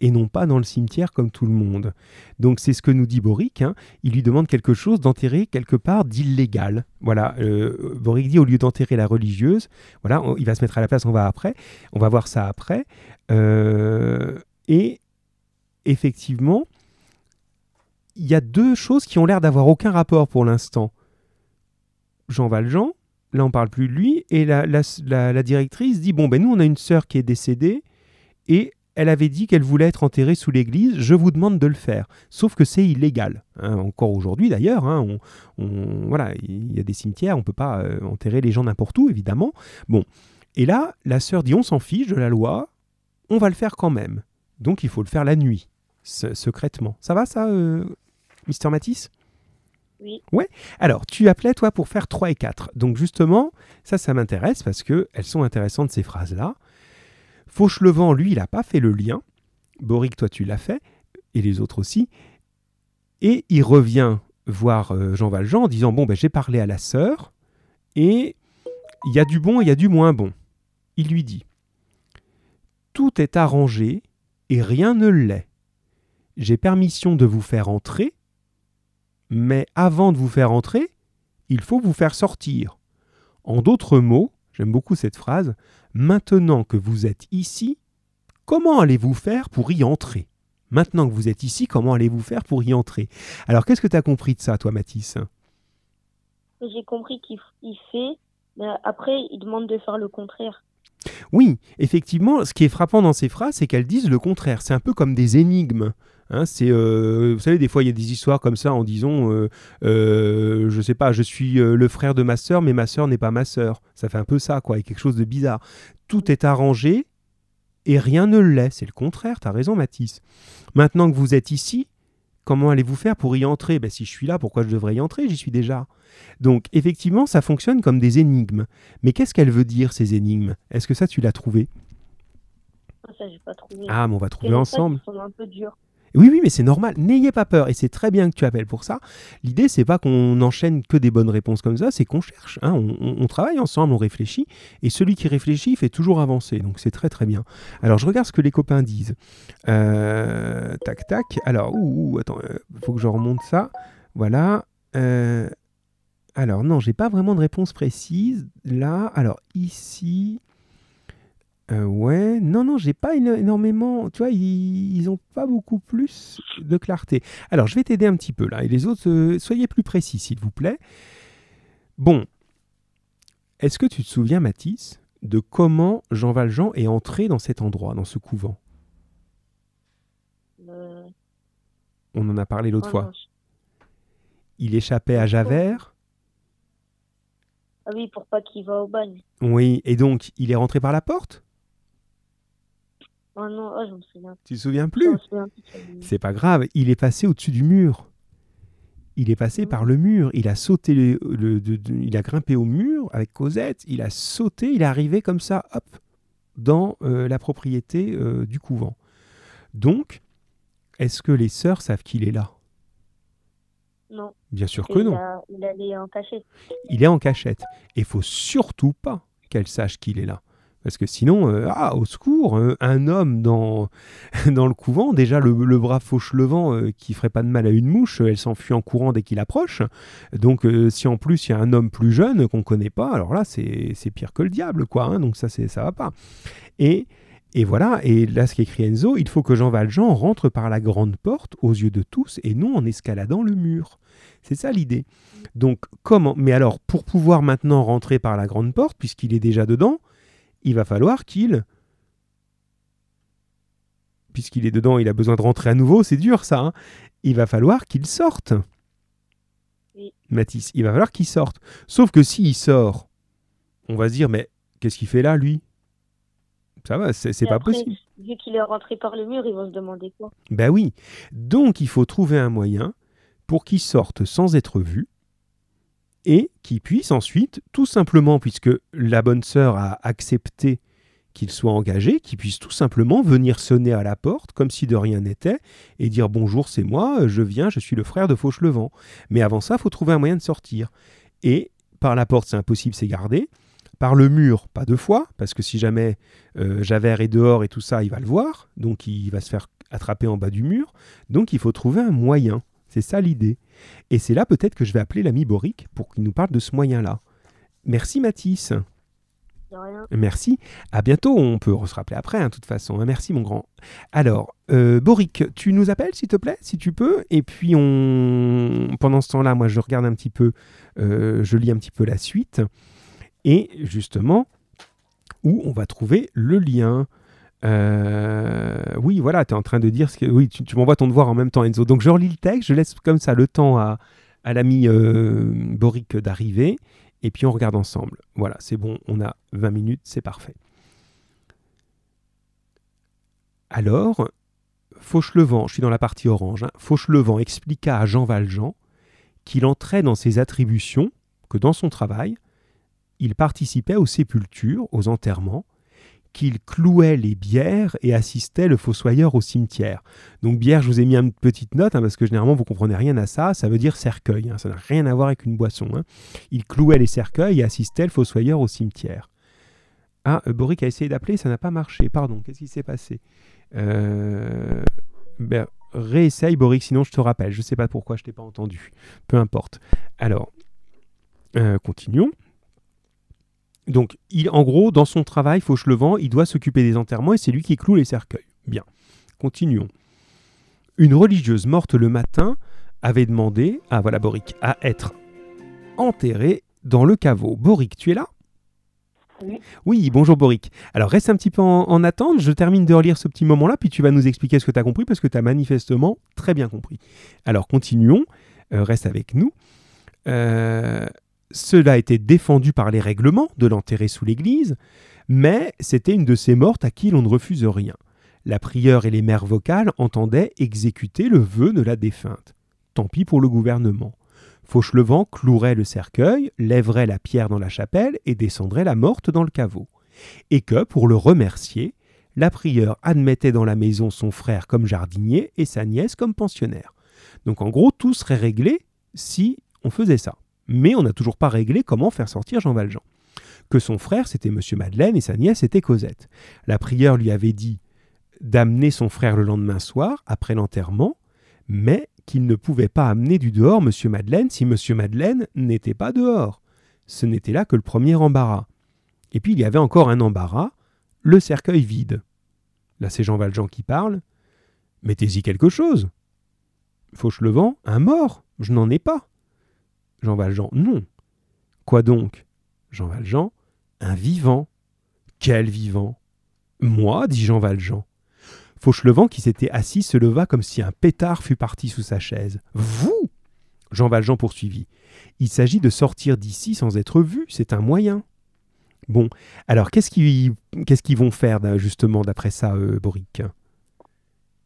et non pas dans le cimetière comme tout le monde. Donc c'est ce que nous dit Boric, hein. il lui demande quelque chose d'enterrer quelque part d'illégal. Voilà, euh, Boric dit au lieu d'enterrer la religieuse, voilà, il va se mettre à la place, on va après, on va voir ça après. Euh, et effectivement, il y a deux choses qui ont l'air d'avoir aucun rapport pour l'instant. Jean Valjean, là on parle plus de lui, et la, la directrice dit, bon ben nous on a une sœur qui est décédée, et elle avait dit qu'elle voulait être enterrée sous l'église, je vous demande de le faire. Sauf que c'est illégal. Hein, encore aujourd'hui d'ailleurs, hein, voilà, il y a des cimetières, on ne peut pas euh, enterrer les gens n'importe où, évidemment. Bon, et là, la sœur dit on s'en fiche de la loi, on va le faire quand même. Donc il faut le faire la nuit, secrètement. Ça va ça, euh, Mister Matisse? Oui. Ouais. Alors, tu appelais, toi, pour faire 3 et 4. Donc, justement, ça, ça m'intéresse parce qu'elles sont intéressantes, ces phrases-là. Fauchelevent, lui, il n'a pas fait le lien. Boric, toi, tu l'as fait, et les autres aussi. Et il revient voir euh, Jean Valjean en disant Bon, ben, j'ai parlé à la sœur, et il y a du bon et il y a du moins bon. Il lui dit Tout est arrangé et rien ne l'est. J'ai permission de vous faire entrer, mais avant de vous faire entrer, il faut vous faire sortir. En d'autres mots, j'aime beaucoup cette phrase, Maintenant que vous êtes ici, comment allez-vous faire pour y entrer? Maintenant que vous êtes ici, comment allez-vous faire pour y entrer? Alors, qu'est-ce que tu as compris de ça, toi, Mathis? J'ai compris qu'il fait, mais après, il demande de faire le contraire. Oui, effectivement, ce qui est frappant dans ces phrases, c'est qu'elles disent le contraire. C'est un peu comme des énigmes. Hein, c'est, euh, vous savez, des fois il y a des histoires comme ça en disant, euh, euh, je sais pas, je suis euh, le frère de ma sœur, mais ma sœur n'est pas ma sœur. Ça fait un peu ça, quoi, et quelque chose de bizarre. Tout est arrangé et rien ne l'est. C'est le contraire. T'as raison, Mathis. Maintenant que vous êtes ici, comment allez-vous faire pour y entrer? Ben, Si je suis là, pourquoi je devrais y entrer? J'y suis déjà. Donc, effectivement, ça fonctionne comme des énigmes. Mais qu'est-ce qu'elle veut dire, ces énigmes? Est-ce que ça, tu l'as trouvé ah, Ça, j'ai pas trouvé. Ah, mais on va trouver ensemble. un peu dur. Oui, oui, mais c'est normal. N'ayez pas peur. Et c'est très bien que tu appelles pour ça. L'idée, c'est pas qu'on enchaîne que des bonnes réponses comme ça, c'est qu'on cherche. hein. On, travaille ensemble, on réfléchit. Et celui qui réfléchit fait toujours avancer. Donc c'est très, très bien. Alors, je regarde ce que les copains disent. Euh, tac, tac. Alors, ouh, attends, euh, faut que je remonte ça. Voilà. Euh, alors, non, j'ai pas vraiment de réponse précise. Là, alors, ici. Euh, ouais, non, non, j'ai pas éno- énormément. Tu vois, ils, ils ont pas beaucoup plus de clarté. Alors, je vais t'aider un petit peu là. Et les autres, euh, soyez plus précis, s'il vous plaît. Bon. Est-ce que tu te souviens, Mathis, de comment Jean Valjean est entré dans cet endroit, dans ce couvent? Euh, On en a parlé l'autre oh fois. non, Il échappait à Javert. Ah oui, pour pas qu'il va au bagne. Oui, et donc, il est rentré par la porte? Oh non, oh, je me souviens. Tu te souviens plus. C'est pas grave, il est passé au-dessus du mur. Il est passé Mhm. par le mur, il a sauté, le, le- il a grimpé au mur avec Cosette, il a sauté, il est arrivé comme ça, hop, dans euh, la propriété euh, du couvent. Donc, est-ce que les sœurs savent qu'il est là? Non. Bien sûr Et que il, non. a- il allait en cachette. Il est en cachette. Et il faut surtout pas qu'elle sache qu'il est là. Parce que sinon, euh, ah, au secours, euh, un homme dans, (laughs) dans le couvent, déjà le, brave Fauchelevent euh, qui ferait pas de mal à une mouche, elle s'enfuit en courant dès qu'il approche. Donc euh, si en plus il y a un homme plus jeune qu'on connaît pas, alors là c'est pire que le diable, quoi. hein. donc ça, ça va pas. Et, et voilà, et là ce qu'écrit Enzo, il faut que Jean Valjean rentre par la grande porte aux yeux de tous et non en escaladant le mur. C'est ça l'idée. Donc comment Mais alors pour pouvoir maintenant rentrer par la grande porte, puisqu'il est déjà dedans, il va falloir qu'il puisqu'il est dedans, il a besoin de rentrer à nouveau, c'est dur ça. hein. Il va falloir qu'il sorte. Oui. Mathis, il va falloir qu'il sorte. Sauf que s'il sort, on va se dire, mais qu'est-ce qu'il fait là, lui? Ça va, c'est pas après, possible. Vu qu'il est rentré par le mur, ils vont se demander quoi? Ben oui. Donc il faut trouver un moyen pour qu'il sorte sans être vu et qu'il puisse ensuite, tout simplement, puisque la bonne sœur a accepté qu'il soit engagé, qu'il puisse tout simplement venir sonner à la porte comme si de rien n'était et dire bonjour, c'est moi, je viens, je suis le frère de Fauchelevent. Mais avant ça, il faut trouver un moyen de sortir. Et par la porte, c'est impossible, c'est gardé. Par le mur, pas deux fois, parce que si jamais euh, Javert est dehors et tout ça, il va le voir, donc il va se faire attraper en bas du mur. Donc il faut trouver un moyen. C'est ça l'idée. Et c'est là peut-être que je vais appeler l'ami Boric pour qu'il nous parle de ce moyen-là. Merci Mathis. Rien. Merci. À bientôt. On peut se rappeler après, hein, de toute façon. hein. Merci mon grand. Alors, euh, Boric, tu nous appelles s'il te plaît, si tu peux? Et puis on, pendant ce temps-là, moi je regarde un petit peu, euh, je lis un petit peu la suite. Et justement, où on va trouver le lien? Euh, oui, voilà, tu es en train de dire ce que. Oui, tu, m'envoies ton devoir en même temps, Enzo. Donc je relis le texte, je laisse comme ça le temps à, à l'ami euh, Boric d'arriver, et puis on regarde ensemble. Voilà, c'est bon, on a 20 minutes, c'est parfait. Alors, Fauchelevent, je suis dans la partie orange, hein, Fauchelevent expliqua à Jean Valjean qu'il entrait dans ses attributions, que dans son travail, il participait aux sépultures, aux enterrements, qu'il clouait les bières et assistait le fossoyeur au cimetière. Donc bière, je vous ai mis une petite note, hein, parce que généralement vous comprenez rien à ça, ça veut dire cercueil, hein, ça n'a rien à voir avec une boisson. hein. Il clouait les cercueils et assistait le fossoyeur au cimetière. Ah, euh, Boric a essayé d'appeler, ça n'a pas marché, pardon, qu'est-ce qui s'est passé? Euh... ben, Réessaye Boric, sinon je te rappelle, je ne sais pas pourquoi je t'ai pas entendu, peu importe. Alors, euh, continuons. Donc, il, en gros, dans son travail, Fauchelevent, il doit s'occuper des enterrements et c'est lui qui cloue les cercueils. Bien, continuons. Une religieuse morte le matin avait demandé, ah voilà Boric, à être enterrée dans le caveau. Boric, tu es là? Oui. Oui, bonjour Boric. Alors reste un petit peu en, en attente, je termine de relire ce petit moment-là, puis tu vas nous expliquer ce que tu as compris, parce que tu as manifestement très bien compris. Alors continuons, Euh, reste avec nous. Euh, cela a été défendu par les règlements de l'enterrer sous l'église, mais c'était une de ces mortes à qui l'on ne refuse rien. La prieure et les mères vocales entendaient exécuter le vœu de la défunte. Tant pis pour le gouvernement. Fauchelevent clouerait le cercueil, lèverait la pierre dans la chapelle et descendrait la morte dans le caveau. Et que, pour le remercier, la prieure admettait dans la maison son frère comme jardinier et sa nièce comme pensionnaire. Donc en gros, tout serait réglé si on faisait ça. Mais on n'a toujours pas réglé comment faire sortir Jean Valjean. Que son frère, c'était Monsieur Madeleine et sa nièce, était Cosette. La prieure lui avait dit d'amener son frère le lendemain soir, après l'enterrement, mais qu'il ne pouvait pas amener du dehors Monsieur Madeleine si Monsieur Madeleine n'était pas dehors. Ce n'était là que le premier embarras. Et puis il y avait encore un embarras, le cercueil vide. Là c'est Jean Valjean qui parle. Mettez-y quelque chose. Fauchelevent, un mort, je n'en ai pas. Jean Valjean, non. Quoi donc? Jean Valjean, un vivant. Quel vivant? Moi, dit Jean Valjean. Fauchelevent, qui s'était assis, se leva comme si un pétard fût parti sous sa chaise. Vous Jean Valjean poursuivit. Il s'agit de sortir d'ici sans être vu, c'est un moyen. Bon, alors qu'est-ce qu'ils qu'est-ce vont faire justement d'après ça, euh, Boric?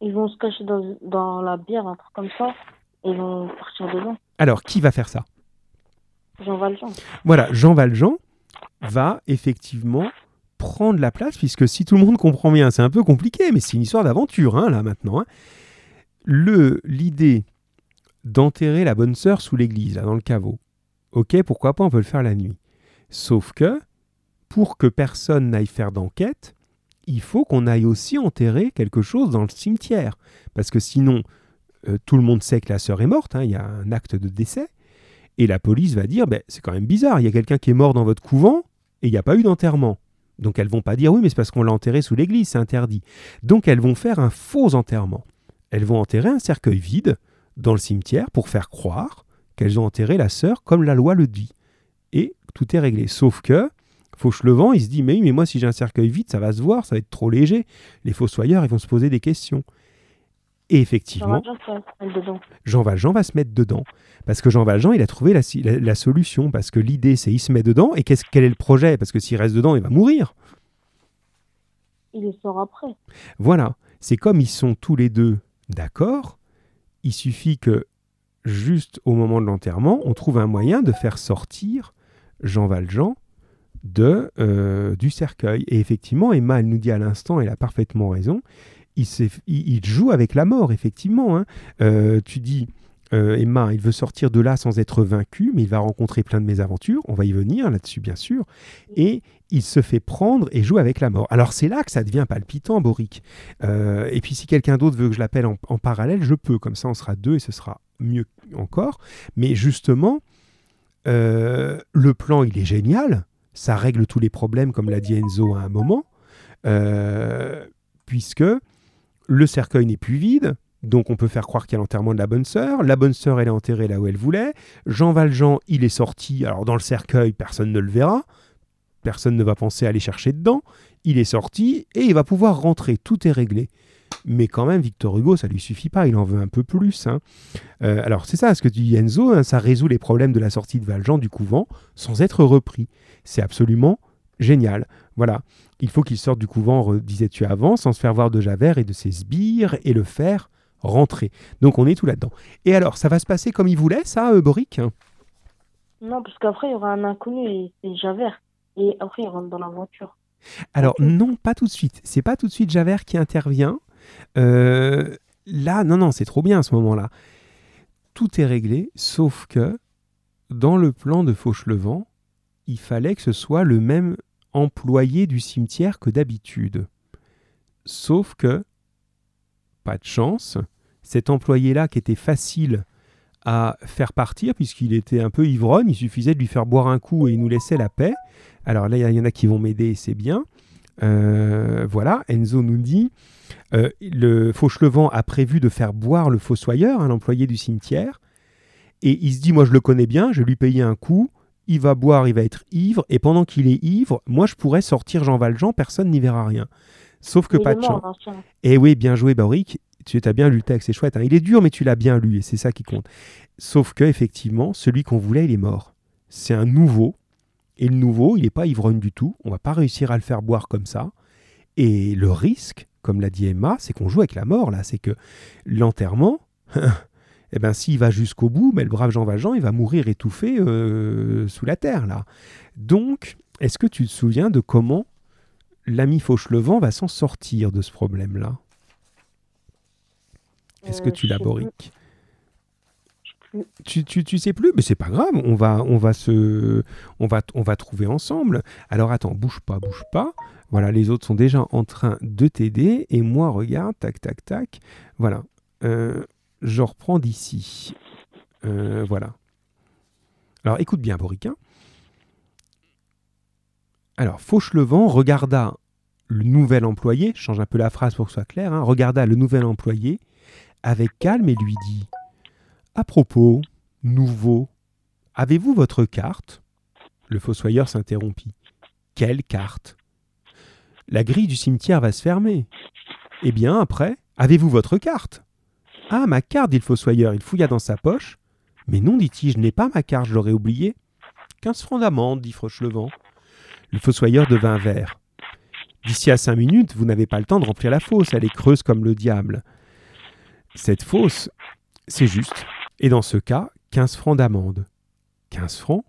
Ils vont se cacher dans, dans, la bière, un truc comme ça, et ils vont partir dedans. Alors, qui va faire ça? Jean Valjean. Voilà, Jean Valjean va effectivement prendre la place, puisque si tout le monde comprend bien, c'est un peu compliqué, mais c'est une histoire d'aventure, hein, là, maintenant. Hein. Le L'idée d'enterrer la bonne sœur sous l'église, là, dans le caveau, ok, pourquoi pas, on peut le faire la nuit. Sauf que, pour que personne n'aille faire d'enquête, il faut qu'on aille aussi enterrer quelque chose dans le cimetière. Parce que sinon, euh, tout le monde sait que la sœur est morte, hein, il y a un acte de décès, et la police va dire, ben, c'est quand même bizarre, il y a quelqu'un qui est mort dans votre couvent, et il n'y a pas eu d'enterrement. Donc elles vont pas dire oui, mais c'est parce qu'on l'a enterré sous l'église, c'est interdit. Donc elles vont faire un faux enterrement. Elles vont enterrer un cercueil vide dans le cimetière pour faire croire qu'elles ont enterré la sœur comme la loi le dit. Et tout est réglé. Sauf que Fauchelevent, il se dit mais oui, mais moi si j'ai un cercueil vide, ça va se voir, ça va être trop léger. Les fossoyeurs, ils vont se poser des questions. Et effectivement, Jean Valjean va se mettre dedans. Parce que Jean Valjean, il a trouvé la, solution. Parce que l'idée, c'est il se met dedans. Et qu'est-ce, quel est le projet? Parce que s'il reste dedans, il va mourir. Il le sort après. Voilà. C'est comme ils sont tous les deux d'accord. Il suffit que, juste au moment de l'enterrement, on trouve un moyen de faire sortir Jean Valjean de, euh, du cercueil. Et effectivement, Emma, elle nous dit à l'instant, elle a parfaitement raison, il, joue avec la mort, effectivement. Hein. Euh, tu dis, euh, Emma, il veut sortir de là sans être vaincu, mais il va rencontrer plein de mésaventures. On va y venir là-dessus, bien sûr. Et il se fait prendre et joue avec la mort. Alors c'est là que ça devient palpitant, Boric. Euh, et puis si quelqu'un d'autre veut que je l'appelle en, parallèle, je peux. Comme ça, on sera deux et ce sera mieux encore. Mais justement, le plan, il est génial. Ça règle tous les problèmes, comme l'a dit Enzo à un moment. puisque le cercueil n'est plus vide, donc on peut faire croire qu'il y a l'enterrement de la bonne sœur. La bonne sœur, elle est enterrée là où elle voulait. Jean Valjean, il est sorti. Alors dans le cercueil, personne ne le verra. Personne ne va penser à aller chercher dedans. Il est sorti et il va pouvoir rentrer. Tout est réglé. Mais quand même, Victor Hugo, ça lui suffit pas. Il en veut un peu plus. Hein. Euh, alors c'est ça, ce que tu dis Enzo, hein, ça résout les problèmes de la sortie de Valjean du couvent sans être repris. C'est absolument génial. Voilà. Il faut qu'il sorte du couvent, disais-tu avant, sans se faire voir de Javert et de ses sbires et le faire rentrer. Donc on est tout là-dedans. Et alors, ça va se passer comme il voulait, ça, euh, Boric? Non, parce qu'après, il y aura un inconnu et c'est Javert. Et après, il rentre dans la voiture. Alors, non, pas tout de suite. C'est pas tout de suite Javert qui intervient. Euh, là, non, non, c'est trop bien à ce moment-là. Tout est réglé, sauf que dans le plan de Fauchelevent, il fallait que ce soit le même employé du cimetière que d'habitude. Sauf que, pas de chance, cet employé-là qui était facile à faire partir puisqu'il était un peu ivrogne, il suffisait de lui faire boire un coup et il nous laissait la paix. Alors là, il y en a qui vont m'aider, c'est bien. Euh, voilà, Enzo nous dit euh, le Fauchelevent a prévu de faire boire le fossoyeur, un employé du cimetière, et il se dit Moi, je le connais bien, je vais lui payer un coup, il va boire, il va être ivre, et pendant qu'il est ivre, moi je pourrais sortir Jean Valjean, personne n'y verra rien. Sauf que pas de chance. Et oui, bien joué, Bauric. Tu as bien lu le texte, c'est chouette. Hein. Il est dur, mais tu l'as bien lu, et c'est ça qui compte. Sauf que, effectivement, celui qu'on voulait, il est mort. C'est un nouveau, et le nouveau, il n'est pas ivrogne du tout. On va pas réussir à le faire boire comme ça. Et le risque, comme l'a dit Emma, c'est qu'on joue avec la mort, là. C'est que l'enterrement, (laughs) eh ben, s'il va jusqu'au bout, mais le brave Jean Valjean, il va mourir étouffé euh, sous la terre, là. Donc, est-ce que tu te souviens de comment l'ami Fauchelevent va s'en sortir de ce problème-là? Est-ce que Euh, tu plus. tu, tu, tu sais plus, mais c'est pas grave, on va, on va se, on va, on va trouver ensemble. Alors attends, bouge pas, bouge pas. Voilà, les autres sont déjà en train de t'aider et moi, regarde, tac, tac, tac. Voilà, Euh, je reprends d'ici. Euh, voilà. Alors écoute bien, Boric. hein. Alors Fauchelevent regarda le nouvel employé, je change un peu la phrase pour que ce soit clair, hein, regarda le nouvel employé avec calme et lui dit à propos, nouveau, avez-vous votre carte? Le fossoyeur s'interrompit. Quelle carte La grille du cimetière va se fermer. Eh bien, après, avez-vous votre carte? Ah, ma carte, dit le fossoyeur. Il fouilla dans sa poche. Mais non, dit-il, je n'ai pas ma carte, je l'aurais oubliée. Quinze francs d'amende, dit Fauchelevent. Le fossoyeur devint vert. D'ici à cinq minutes, vous n'avez pas le temps de remplir la fosse, elle est creuse comme le diable. Cette fosse, c'est juste. Et dans ce cas, 15 francs d'amende. 15 francs?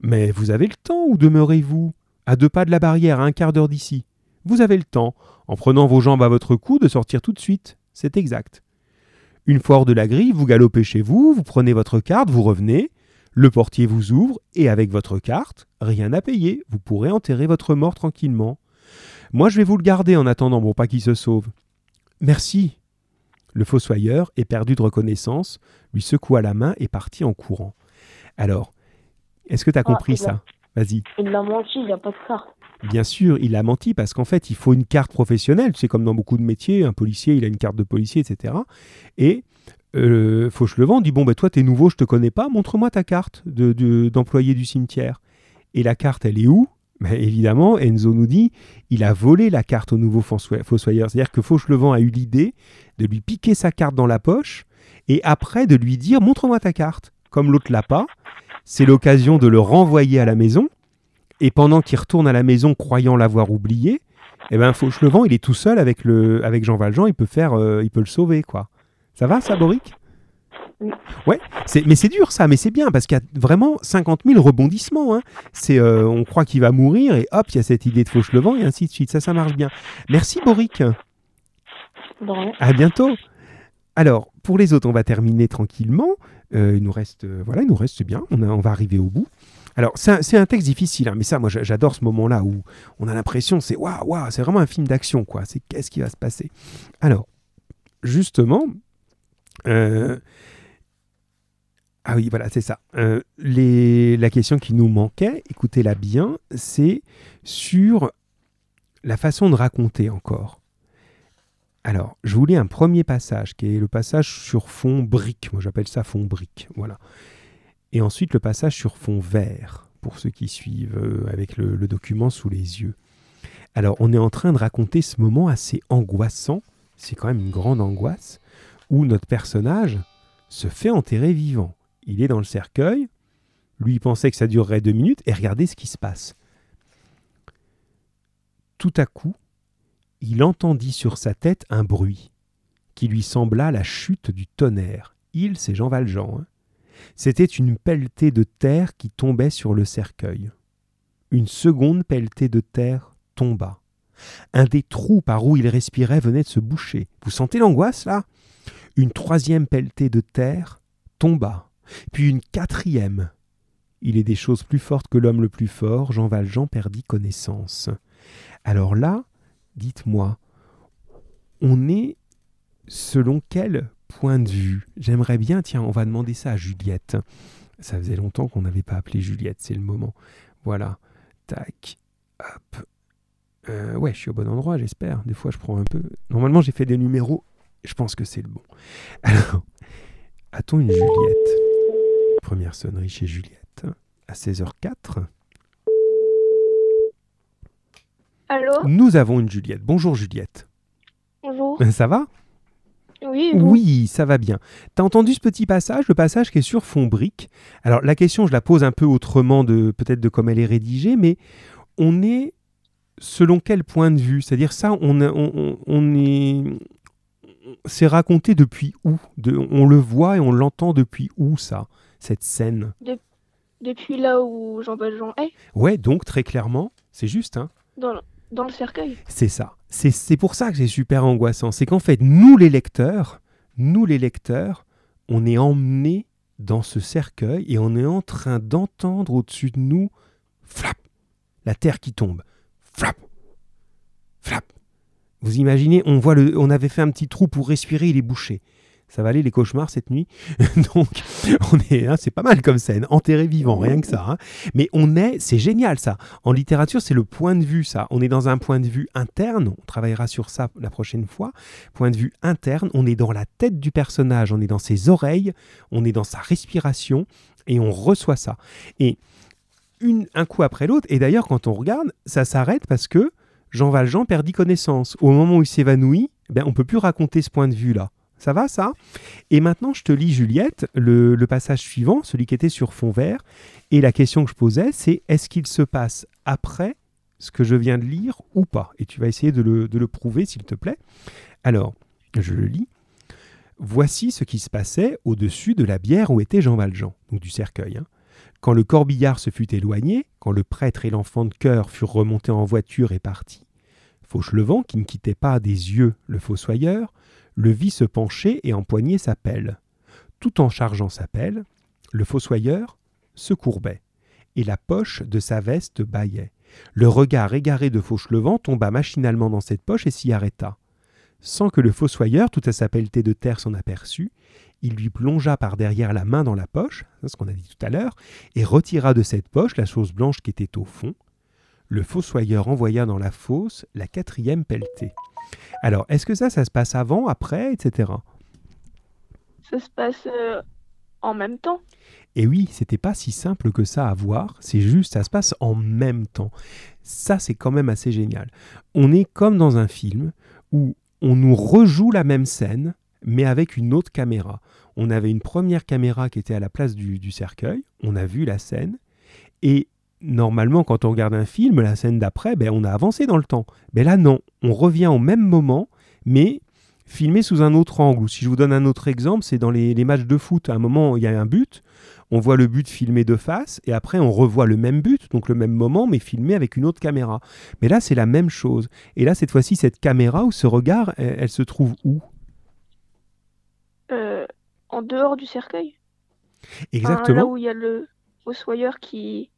Mais vous avez le temps, où demeurez-vous? À deux pas de la barrière, à un quart d'heure d'ici. Vous avez le temps, en prenant vos jambes à votre cou, de sortir tout de suite. C'est exact. Une fois hors de la grille, vous galopez chez vous, vous prenez votre carte, vous revenez, le portier vous ouvre, et avec votre carte, rien à payer, vous pourrez enterrer votre mort tranquillement. Moi, je vais vous le garder en attendant pour pas qu'il se sauve. Merci. Le fossoyeur, éperdu de reconnaissance, lui secoua la main et partit en courant. Alors, est-ce que tu as compris il a- ça? Vas-y. Il l'a menti, il n'y a pas de carte. Bien sûr, il a menti parce qu'en fait, il faut une carte professionnelle. C'est comme dans beaucoup de métiers, un policier, il a une carte de policier, etc. Et euh, Fauchelevent dit Bon, ben toi, t'es nouveau, je te connais pas, montre-moi ta carte de- de- d'employé du cimetière. Et la carte, elle est où? Ben, Évidemment, Enzo nous dit il a volé la carte au nouveau fossoy- fossoyeur. C'est-à-dire que Fauchelevent a eu l'idée de lui piquer sa carte dans la poche et après de lui dire Montre-moi ta carte. Comme l'autre l'a pas, c'est l'occasion de le renvoyer à la maison. Et pendant qu'il retourne à la maison croyant l'avoir oublié, eh ben Fauchelevent, il est tout seul avec, le, avec Jean Valjean, il peut, faire, euh, il peut le sauver, quoi. Ça va, ça, Boric? Oui. Ouais, mais c'est dur, ça, mais c'est bien, parce qu'il y a vraiment 50 000 rebondissements. hein. C'est, euh, on croit qu'il va mourir, et hop, il y a cette idée de Fauchelevent, et ainsi de suite. Ça, ça marche bien. Merci, Boric. Rien. À bientôt. Alors, pour les autres, on va terminer tranquillement. Euh, il nous reste, euh, voilà, il nous reste c'est bien. On, a- on va arriver au bout. Alors, c'est un, texte difficile, hein, mais ça, moi, j'a- j'adore ce moment-là où on a l'impression, c'est waouh, c'est vraiment un film d'action, quoi. C'est qu'est-ce qui va se passer? Alors, justement, euh, ah oui, voilà, c'est ça. Euh, la question qui nous manquait, écoutez-la bien, c'est sur la façon de raconter encore. Alors, je vous lis un premier passage, qui est le passage sur fond brique. Moi, j'appelle ça fond brique. Voilà. Et ensuite, le passage sur fond vert, pour ceux qui suivent euh, avec le, document sous les yeux. Alors, on est en train de raconter ce moment assez angoissant, c'est quand même une grande angoisse, où notre personnage se fait enterrer vivant. Il est dans le cercueil, lui pensait que ça durerait deux minutes, et regardez ce qui se passe. Tout à coup, il entendit sur sa tête un bruit qui lui sembla la chute du tonnerre. Il, c'est Jean Valjean. hein. C'était une pelletée de terre qui tombait sur le cercueil. Une seconde pelletée de terre tomba. Un des trous par où il respirait venait de se boucher. Vous sentez l'angoisse là? Une troisième pelletée de terre tomba. Puis une quatrième. Il est des choses plus fortes que l'homme le plus fort. Jean Valjean perdit connaissance. Alors là, dites-moi, on est selon quel point de vue J'aimerais bien, tiens, on va demander ça à Juliette. Ça faisait longtemps qu'on n'avait pas appelé Juliette, c'est le moment. Voilà, tac, hop. Euh, ouais, je suis au bon endroit, j'espère. Des fois, je prends un peu. Normalement, j'ai fait des numéros. Je pense que c'est le bon. (laughs) Alors, a-t-on une Juliette? Première sonnerie chez Juliette à 16h04. Allô? Nous avons une Juliette. Bonjour Juliette. Bonjour. Ça va? Oui, ça va bien. T'as entendu ce petit passage, le passage qui est sur fond brique? Alors la question, je la pose un peu autrement de peut-être de comme elle est rédigée, mais on est selon quel point de vue? C'est-à-dire ça, on, est, c'est raconté depuis où? De- On le voit et on l'entend depuis où ça Cette scène? Depuis là où Jean Valjean est? Ouais, donc très clairement, c'est juste, hein. Dans dans le cercueil. C'est ça. C'est pour ça que c'est super angoissant. C'est qu'en fait, nous les lecteurs, nous les lecteurs, on est emmenés dans ce cercueil et on est en train d'entendre au-dessus de nous, flap, la terre qui tombe. Flap, flap. Vous imaginez, on on avait fait un petit trou pour respirer, il est bouché. Ça va aller les cauchemars cette nuit. (laughs) Donc, on est, hein, c'est pas mal comme scène, enterré vivant, rien que ça. hein. Mais on est, c'est génial ça. En littérature, c'est le point de vue ça. On est dans un point de vue interne. On travaillera sur ça la prochaine fois. Point de vue interne. On est dans la tête du personnage. On est dans ses oreilles. On est dans sa respiration et on reçoit ça. Et une, un coup après l'autre. Et d'ailleurs, quand on regarde, ça s'arrête parce que Jean Valjean perdit connaissance. Au moment où il s'évanouit, ben, on peut plus raconter ce point de vue-là. Ça va, ça? Et maintenant, je te lis, Juliette, le, passage suivant, celui qui était sur fond vert. Et la question que je posais, c'est est-ce qu'il se passe après ce que je viens de lire ou pas? Et tu vas essayer de le, de le prouver, s'il te plaît. Alors, je le lis. Voici ce qui se passait au-dessus de la bière où était Jean Valjean, donc du cercueil. hein. Quand le corbillard se fut éloigné, quand le prêtre et l'enfant de cœur furent remontés en voiture et partis, Fauchelevent, qui ne quittait pas des yeux le fossoyeur, le vit se pencher et empoigner sa pelle. Tout en chargeant sa pelle, le fossoyeur se courbait, et la poche de sa veste bâillait. Le regard égaré de Fauchelevent tomba machinalement dans cette poche et s'y arrêta. Sans que le fossoyeur, tout à sa pelletée de terre, s'en aperçût, il lui plongea par derrière la main dans la poche, c'est ce qu'on a dit tout à l'heure, et retira de cette poche la chose blanche qui était au fond. Le fossoyeur envoya dans la fosse la quatrième pelletée. Alors, est-ce que ça, ça se passe avant, après, etc. Ça se passe euh, en même temps. Et oui, c'était pas si simple que ça à voir, c'est juste, ça se passe en même temps. Ça, c'est quand même assez génial. On est comme dans un film où on nous rejoue la même scène, mais avec une autre caméra. On avait une première caméra qui était à la place du, du cercueil, on a vu la scène, et normalement, quand on regarde un film, la scène d'après, ben, on a avancé dans le temps. Mais là, non, on revient au même moment, mais filmé sous un autre angle. Si je vous donne un autre exemple, c'est dans les, les matchs de foot. À un moment, il y a un but, on voit le but filmé de face, et après, on revoit le même but, donc le même moment, mais filmé avec une autre caméra. Mais là, c'est la même chose. Et là, cette fois-ci, cette caméra ou ce regard, elle, elle se trouve où? Euh, en dehors du cercueil? Enfin, là Exactement. où il y a le fossoyeur qui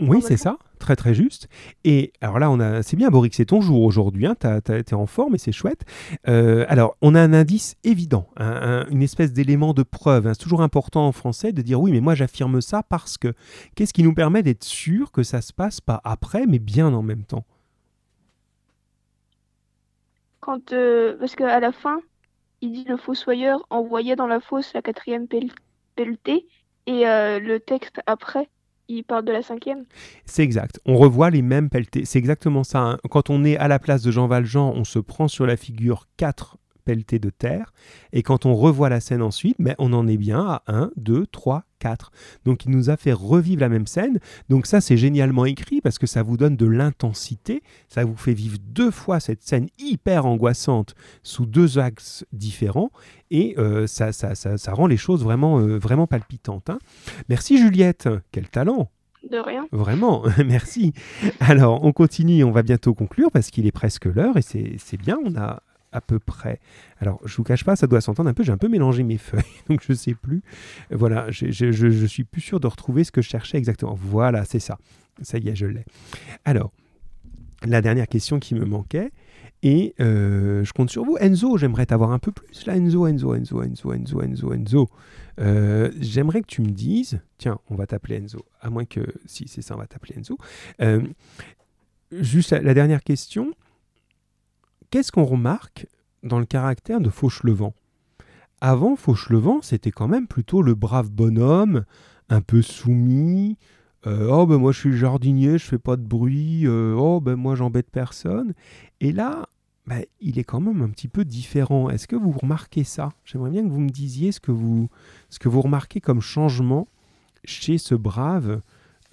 Oui, c'est ça, très très juste. Et alors là, on a, c'est bien, Boric, c'est ton jour aujourd'hui. Hein, été en forme et c'est chouette. Euh, alors, on a un indice évident, un- un- une espèce d'élément de preuve. hein. C'est toujours important en français de dire oui, mais moi j'affirme ça parce que. Qu'est-ce qui nous permet d'être sûr que ça se passe pas après, mais bien en même temps? Quand, euh, parce qu'à la fin, il dit le fossoyeur envoyait dans la fosse la quatrième pel- pelletée et euh, le texte après, il parle de la cinquième. C'est exact. On revoit les mêmes pelletés. C'est exactement ça. hein. Quand on est à la place de Jean Valjean, on se prend sur la figure 4 pelletés de terre. Et quand on revoit la scène ensuite, ben, on en est bien à 1, 2, 3, 4. Donc il nous a fait revivre la même scène. Donc ça, c'est génialement écrit parce que ça vous donne de l'intensité. Ça vous fait vivre deux fois cette scène hyper angoissante sous deux axes différents. Et euh, ça, ça, ça, ça rend les choses vraiment, euh, vraiment palpitantes. hein. Merci Juliette. Quel talent De rien. Vraiment, (laughs) merci. Alors, on continue, on va bientôt conclure parce qu'il est presque l'heure et c'est c'est bien, on a à peu près. Alors, je vous cache pas, ça doit s'entendre un peu, j'ai un peu mélangé mes feuilles, (laughs) donc je sais plus. Voilà, j'ai- j'ai- je, je suis plus sûr de retrouver ce que je cherchais exactement. Voilà, c'est ça. Ça y est, je l'ai. Alors, la dernière question qui me manquait, et euh, je compte sur vous. Enzo, j'aimerais t'avoir un peu plus là, Enzo, Enzo, Enzo, Enzo, Enzo, Enzo, Enzo. Euh, j'aimerais que tu me dises, tiens, on va t'appeler Enzo, à moins que, si c'est ça, on va t'appeler Enzo. Euh, juste la dernière question, qu'est-ce qu'on remarque dans le caractère de Fauchelevent? Avant, Fauchelevent, c'était quand même plutôt le brave bonhomme, un peu soumis. euh, oh ben moi je suis jardinier, je fais pas de bruit. euh, oh ben moi j'embête personne. Et là, ben, il est quand même un petit peu différent. Est-ce que vous remarquez ça? J'aimerais bien que vous me disiez ce que vous, ce que vous remarquez comme changement chez ce brave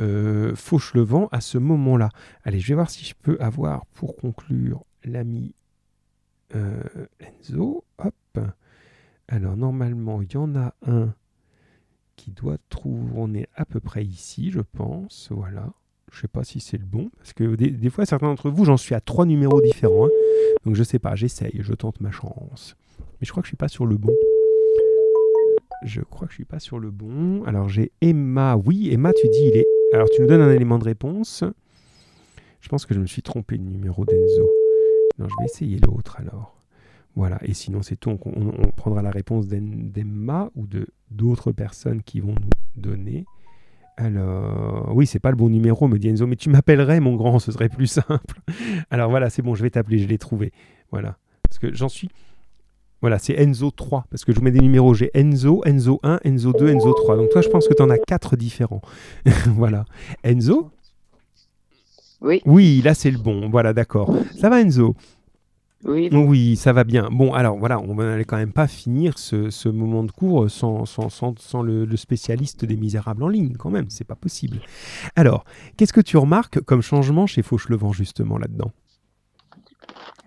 euh, Fauchelevent à ce moment-là. Allez, je vais voir si je peux avoir pour conclure l'ami euh, Enzo. Hop. Alors normalement, il y en a un qui doit trouver. On est à peu près ici, je pense. Voilà. Je sais pas si c'est le bon, parce que des, fois, certains d'entre vous, j'en suis à trois numéros différents. Hein. Donc je sais pas, j'essaye, je tente ma chance. Mais je crois que je suis pas sur le bon. Je crois que je suis pas sur le bon. Alors j'ai Emma. Oui, Emma, tu dis il est. Alors tu nous donnes un élément de réponse. Je pense que je me suis trompé de numéro d'Enzo. Je vais essayer l'autre alors. Voilà, et sinon c'est tout. On, prendra la réponse d'Emma ou de d'autres personnes qui vont nous donner. Alors, oui, c'est pas le bon numéro, me dit Enzo, mais tu m'appellerais, mon grand, ce serait plus (laughs) simple. Alors voilà, c'est bon, je vais t'appeler, je l'ai trouvé. Voilà, parce que j'en suis. Voilà, c'est Enzo 3, parce que je vous mets des numéros. J'ai Enzo, Enzo 1, Enzo 2, Enzo 3. Donc toi, je pense que tu en as 4 différents. (laughs) voilà. Enzo Oui. Oui, là, c'est le bon. Voilà, d'accord. Ça va, Enzo? Oui. Oui, ça va bien. Bon, alors voilà, on n'allait quand même pas finir ce, moment de cours sans, sans, le, spécialiste des misérables en ligne, quand même, c'est pas possible. Alors, qu'est-ce que tu remarques comme changement chez Fauchelevent, justement, là-dedans?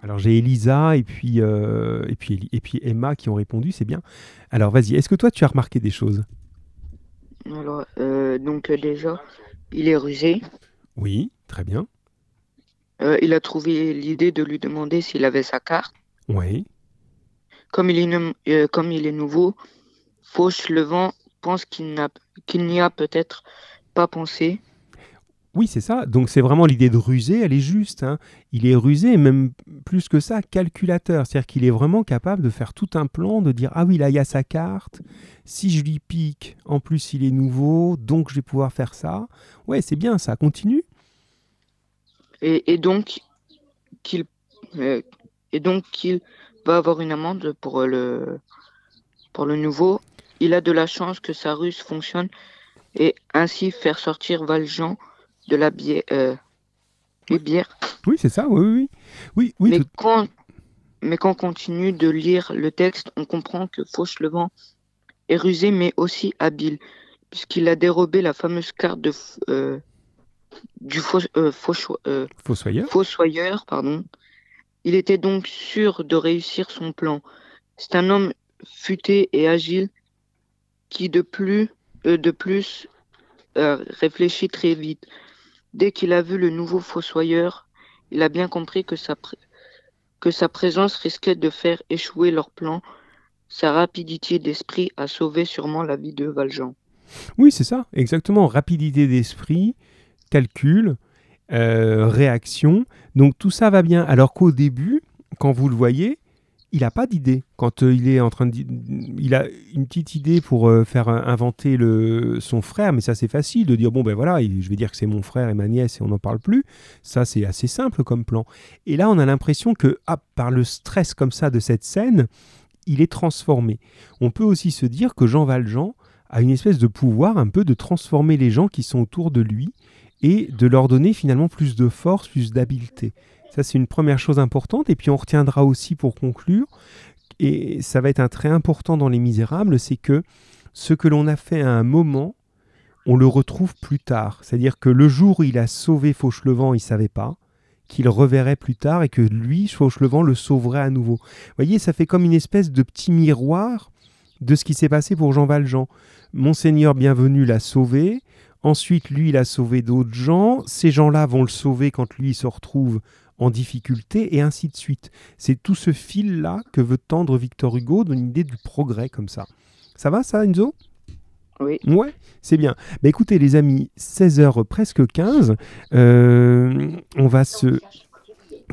Alors j'ai Elisa et puis, euh, et, puis, et puis Emma qui ont répondu, c'est bien. Alors vas-y, est-ce que toi tu as remarqué des choses? Alors, euh, donc euh, déjà, il est rusé. Oui, très bien. il a trouvé l'idée de lui demander s'il avait sa carte. Oui. Comme il est, comme il est nouveau, Fauchelevent pense qu'il n'y a peut-être pas pensé. Oui, c'est ça. Donc c'est vraiment l'idée de ruser, elle est juste. Hein. Il est rusé, même plus que ça, calculateur. C'est-à-dire qu'il est vraiment capable de faire tout un plan, de dire ah oui là il y a sa carte. Si je lui pique, en plus il est nouveau, donc je vais pouvoir faire ça. Ouais, c'est bien, ça continue. Et, donc qu'il euh, et donc qu'il va avoir une amende pour le pour le nouveau. Il a de la chance que sa ruse fonctionne et ainsi faire sortir Valjean de la bière. Euh, bière. Oui, c'est ça, oui, oui. oui, oui mais, quand, mais quand on continue de lire le texte, on comprend que Fauchelevent est rusé, mais aussi habile, puisqu'il a dérobé la fameuse carte de, euh, du euh, euh, fossoyeur. fossoyeur. Pardon. Il était donc sûr de réussir son plan. C'est un homme futé et agile qui, de plus, de plus réfléchit très vite. Dès qu'il a vu le nouveau fossoyeur, il a bien compris que sa, que sa présence risquait de faire échouer leur plan. Sa rapidité d'esprit a sauvé sûrement la vie de Valjean. Oui, c'est ça, exactement. Rapidité d'esprit, calcul, euh, réaction. Donc tout ça va bien. Alors qu'au début, quand vous le voyez, il n'a pas d'idée. Quand euh, il est en train de. Il a une petite idée pour euh, faire inventer le, son frère, mais ça c'est facile de dire bon ben voilà, je vais dire que c'est mon frère et ma nièce et on n'en parle plus. Ça c'est assez simple comme plan. Et là on a l'impression que ah, par le stress comme ça de cette scène, il est transformé. On peut aussi se dire que Jean Valjean a une espèce de pouvoir un peu de transformer les gens qui sont autour de lui et de leur donner finalement plus de force, plus d'habileté. Ça, c'est une première chose importante. Et puis, on retiendra aussi pour conclure, et ça va être un trait important dans Les Misérables, c'est que ce que l'on a fait à un moment, on le retrouve plus tard. C'est-à-dire que le jour où il a sauvé Fauchelevent, il ne savait pas qu'il reverrait plus tard et que lui, Fauchelevent, le sauverait à nouveau. Vous voyez, ça fait comme une espèce de petit miroir de ce qui s'est passé pour Jean Valjean. Monseigneur Bienvenu l'a sauvé. Ensuite, lui, il a sauvé d'autres gens. Ces gens-là vont le sauver quand lui il se retrouve en difficulté, et ainsi de suite. C'est tout ce fil-là que veut tendre Victor Hugo dans l'idée du progrès comme ça. Ça va ça, Enzo? Oui. Ouais, c'est bien. Bah, écoutez, les amis, 16h presque 15, euh, on va se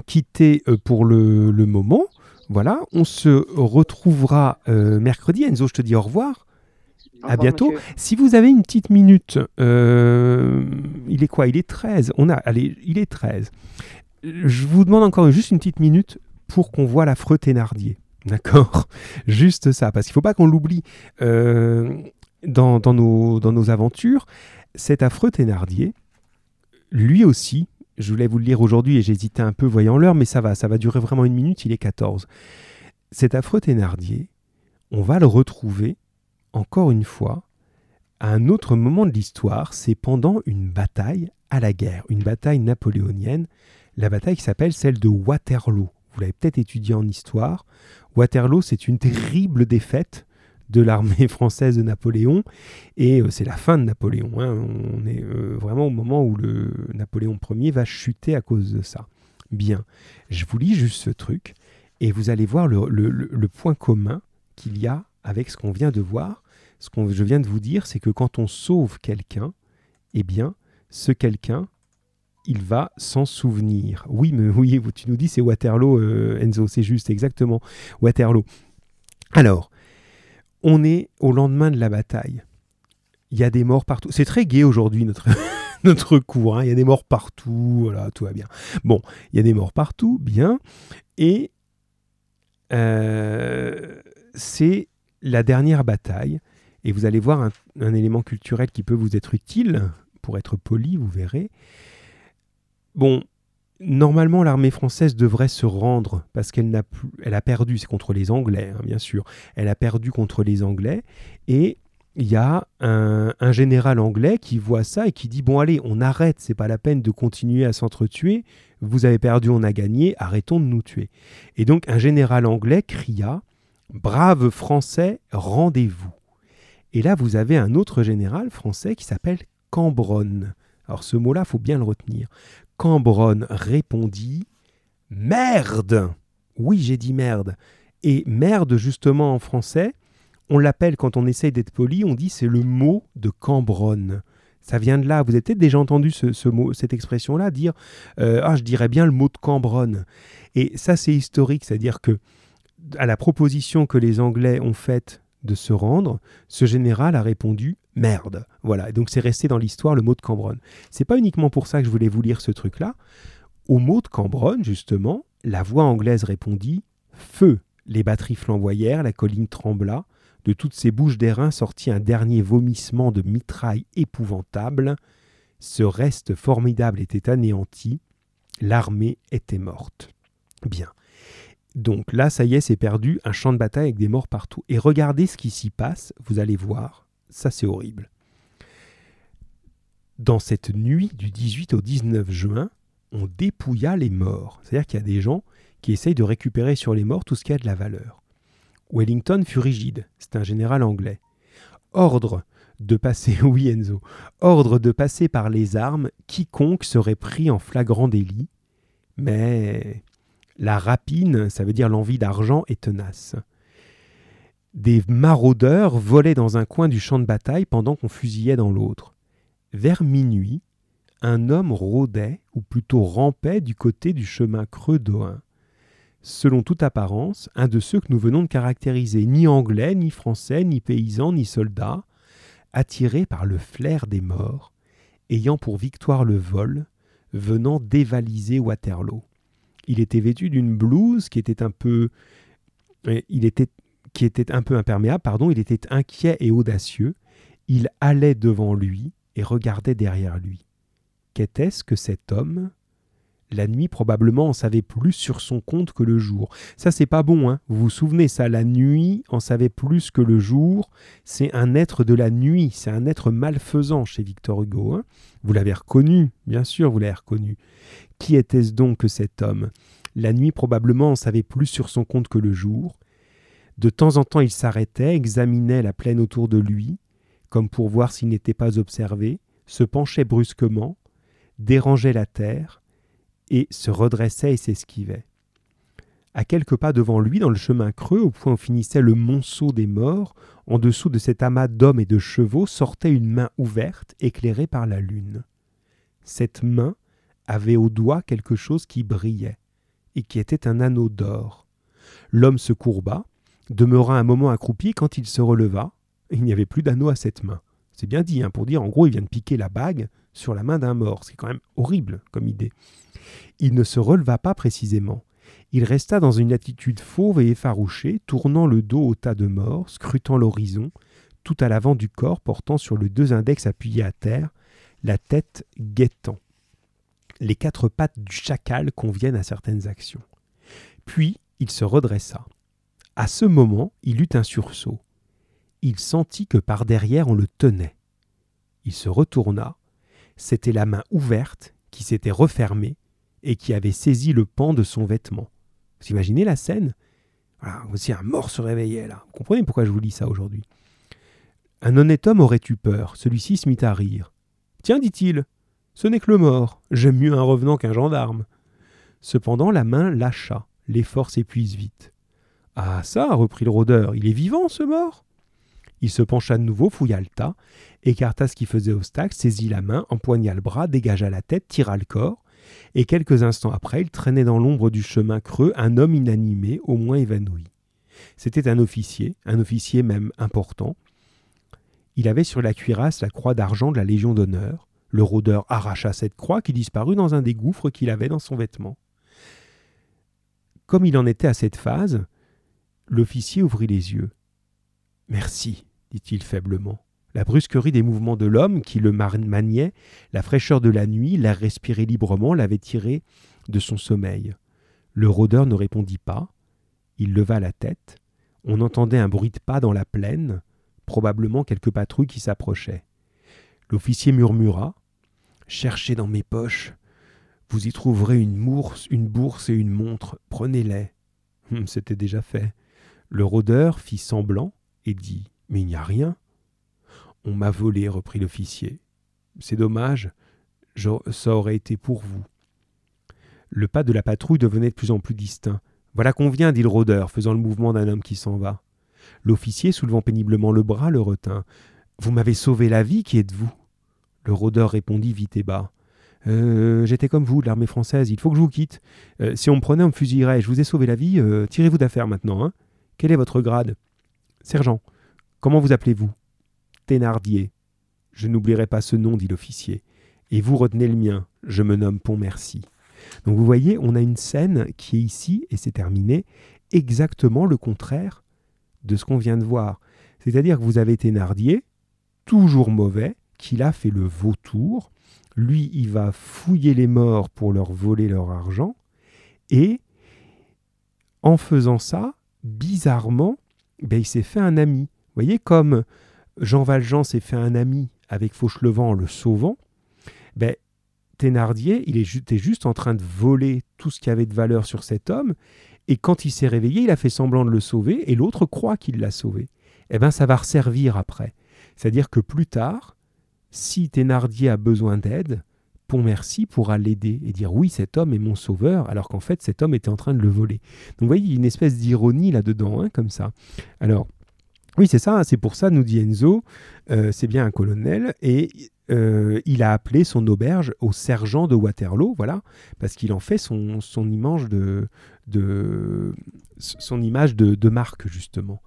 quitter euh, pour le, moment. Voilà, on se retrouvera euh, mercredi. Enzo, je te dis au revoir. À bientôt. Si vous avez une petite minute, il est quoi? Il est 13. On a, allez, il est 13 je vous demande encore juste une petite minute pour qu'on voit l'affreux Thénardier. (laughs) D'accord? Juste ça, parce qu'il ne faut pas qu'on l'oublie euh, dans, nos, dans nos aventures. Cet affreux Thénardier, lui aussi, je voulais vous le lire aujourd'hui et j'hésitais un peu voyant l'heure, mais ça va, ça va durer vraiment une minute, il est 14. Cet affreux Thénardier, on va le retrouver, encore une fois, à un autre moment de l'histoire, c'est pendant une bataille à la guerre, une bataille napoléonienne la bataille qui s'appelle celle de Waterloo. Vous l'avez peut-être étudié en histoire. Waterloo, c'est une terrible défaite de l'armée (laughs) française de Napoléon. Et c'est la fin de Napoléon. Hein. On est vraiment au moment où le Napoléon Ier va chuter à cause de ça. Bien, je vous lis juste ce truc et vous allez voir le, point commun qu'il y a avec ce qu'on vient de voir. Ce que je viens de vous dire, c'est que quand on sauve quelqu'un, eh bien, ce quelqu'un, il va s'en souvenir. Oui, mais (laughs) oui, tu nous dis c'est Waterloo, euh, Enzo, c'est juste, exactement, Waterloo. Alors, on est au lendemain de la bataille. Il y a des morts partout. C'est très gai aujourd'hui, notre, (laughs) notre cours. Hein. Il y a des morts partout, voilà, tout va bien. Bon, il y a des morts partout, bien. Et euh, c'est la dernière bataille. Et vous allez voir un, élément culturel qui peut vous être utile, pour être poli, vous verrez. Bon, normalement, l'armée française devrait se rendre parce qu'elle n'a plus, elle a perdu, c'est contre les Anglais, hein, bien sûr. Elle a perdu contre les Anglais et il y a un, un, général anglais qui voit ça et qui dit bon allez, on arrête, c'est pas la peine de continuer à s'entretuer. Vous avez perdu, on a gagné, arrêtons de nous tuer. Et donc un général anglais cria Brave Français, rendez-vous. Et là, vous avez un autre général français qui s'appelle Cambronne. Alors ce mot-là, faut bien le retenir. Cambronne répondit Merde Oui, j'ai dit merde. Et merde, justement, en français, on l'appelle, quand on essaye d'être poli, on dit c'est le mot de Cambronne. Ça vient de là. Vous avez peut-être déjà entendu ce, mot, cette expression-là, dire euh, Ah, je dirais bien le mot de Cambronne. Et ça, c'est historique, c'est-à-dire que à la proposition que les Anglais ont faite de se rendre, ce général a répondu merde. Voilà, donc c'est resté dans l'histoire le mot de Cambronne. C'est pas uniquement pour ça que je voulais vous lire ce truc-là. Au mot de Cambronne, justement, la voix anglaise répondit feu. Les batteries flamboyèrent, la colline trembla. De toutes ces bouches d'airain sortit un dernier vomissement de mitraille épouvantable. Ce reste formidable était anéanti. L'armée était morte. Bien. Donc là, ça y est, c'est perdu, un champ de bataille avec des morts partout. Et regardez ce qui s'y passe, vous allez voir, ça c'est horrible. Dans cette nuit du 18 au 19 juin, on dépouilla les morts. C'est-à-dire qu'il y a des gens qui essayent de récupérer sur les morts tout ce qui a de la valeur. Wellington fut rigide, c'est un général anglais. Ordre de passer, (laughs) oui Enzo, ordre de passer par les armes quiconque serait pris en flagrant délit. Mais la rapine, ça veut dire l'envie d'argent, est tenace. Des maraudeurs volaient dans un coin du champ de bataille pendant qu'on fusillait dans l'autre. Vers minuit, un homme rôdait, ou plutôt rampait, du côté du chemin creux d'Ohain. Selon toute apparence, un de ceux que nous venons de caractériser, ni anglais, ni français, ni paysan, ni soldat, attiré par le flair des morts, ayant pour victoire le vol, venant dévaliser Waterloo. Il était vêtu d'une blouse qui était un peu, il un peu imperméable, pardon. Il était inquiet et audacieux. Il allait devant lui et regardait derrière lui. Qu'était-ce que cet homme? La nuit, probablement, en savait plus sur son compte que le jour. Ça, c'est pas bon, hein Vous vous souvenez, ça, la nuit en savait plus que le jour. C'est un être de la nuit, c'est un être malfaisant chez Victor Hugo. Hein vous l'avez reconnu, bien sûr, vous l'avez reconnu. Qui était-ce donc que cet homme? La nuit, probablement, en savait plus sur son compte que le jour. De temps en temps, il s'arrêtait, examinait la plaine autour de lui, comme pour voir s'il n'était pas observé, se penchait brusquement, dérangeait la terre, et se redressait et s'esquivait. À quelques pas devant lui, dans le chemin creux, au point où finissait le monceau des morts, en dessous de cet amas d'hommes et de chevaux, sortait une main ouverte, éclairée par la lune. Cette main avait au doigt quelque chose qui brillait, et qui était un anneau d'or. L'homme se courba, demeura un moment accroupi, quand il se releva, il n'y avait plus d'anneau à cette main. C'est bien dit, hein, pour dire en gros, il vient de piquer la bague sur la main d'un mort, ce qui est quand même horrible comme idée. Il ne se releva pas précisément. Il resta dans une attitude fauve et effarouchée, tournant le dos au tas de morts, scrutant l'horizon, tout à l'avant du corps portant sur le deux index appuyés à terre, la tête guettant. Les quatre pattes du chacal conviennent à certaines actions. Puis il se redressa. À ce moment, il eut un sursaut. Il sentit que par derrière on le tenait. Il se retourna. C'était la main ouverte qui s'était refermée et qui avait saisi le pan de son vêtement. Vous imaginez la scène? Voilà, aussi un mort se réveillait là. Vous comprenez pourquoi je vous lis ça aujourd'hui? Un honnête homme aurait eu peur. Celui-ci se mit à rire. Tiens, dit-il, ce n'est que le mort. J'aime mieux un revenant qu'un gendarme. Cependant, la main lâcha. L'effort s'épuise vite. Ah, ça, reprit le rôdeur, il est vivant, ce mort Il se pencha de nouveau, fouilla le tas, écarta ce qui faisait obstacle, saisit la main, empoigna le bras, dégagea la tête, tira le corps, et quelques instants après, il traînait dans l'ombre du chemin creux un homme inanimé, au moins évanoui. C'était un officier, un officier même important. Il avait sur la cuirasse la croix d'argent de la Légion d'honneur. Le rôdeur arracha cette croix qui disparut dans un des gouffres qu'il avait dans son vêtement. Comme il en était à cette phase, l'officier ouvrit les yeux. Merci, dit-il faiblement. La brusquerie des mouvements de l'homme qui le maniait, la fraîcheur de la nuit, l'air respiré librement l'avaient tiré de son sommeil. Le rôdeur ne répondit pas. Il leva la tête. On entendait un bruit de pas dans la plaine, probablement quelques patrouilles qui s'approchaient. L'officier murmura Cherchez dans mes poches. Vous y trouverez une bourse, une bourse et une montre. Prenez-les. Hum, c'était déjà fait. Le rôdeur fit semblant et dit Mais il n'y a rien. On m'a volé, reprit l'officier. C'est dommage, ça aurait été pour vous. Le pas de la patrouille devenait de plus en plus distinct. Voilà qu'on vient, dit le rôdeur, faisant le mouvement d'un homme qui s'en va. L'officier, soulevant péniblement le bras, le retint. Vous m'avez sauvé la vie, qui êtes-vous? Le rôdeur répondit vite et bas. Euh, j'étais comme vous, de l'armée française, il faut que je vous quitte. Euh, si on me prenait, on me fusillerait. Je vous ai sauvé la vie, euh, tirez-vous d'affaire maintenant. Hein Quel est votre grade? Sergent. Comment vous appelez-vous? Thénardier. Je n'oublierai pas ce nom, dit l'officier. Et vous retenez le mien. Je me nomme Pontmercy. Donc vous voyez, on a une scène qui est ici, et c'est terminé, exactement le contraire de ce qu'on vient de voir. C'est-à-dire que vous avez Thénardier, toujours mauvais, qu'il a fait le vautour, lui, il va fouiller les morts pour leur voler leur argent. Et en faisant ça, bizarrement, ben, il s'est fait un ami. Vous voyez, comme Jean Valjean s'est fait un ami avec Fauchelevent en le sauvant, ben, Thénardier, il était juste en train de voler tout ce qui avait de valeur sur cet homme. Et quand il s'est réveillé, il a fait semblant de le sauver et l'autre croit qu'il l'a sauvé. Eh bien, ça va resservir après. C'est-à-dire que plus tard, si Thénardier a besoin d'aide, Pontmercy pourra l'aider et dire oui, cet homme est mon sauveur, alors qu'en fait cet homme était en train de le voler. Donc vous voyez, il y a une espèce d'ironie là-dedans, hein, comme ça. Alors, oui, c'est ça, c'est pour ça, nous dit Enzo, euh, c'est bien un colonel, et euh, il a appelé son auberge au sergent de Waterloo, voilà, parce qu'il en fait son, image de, son image de marque, justement.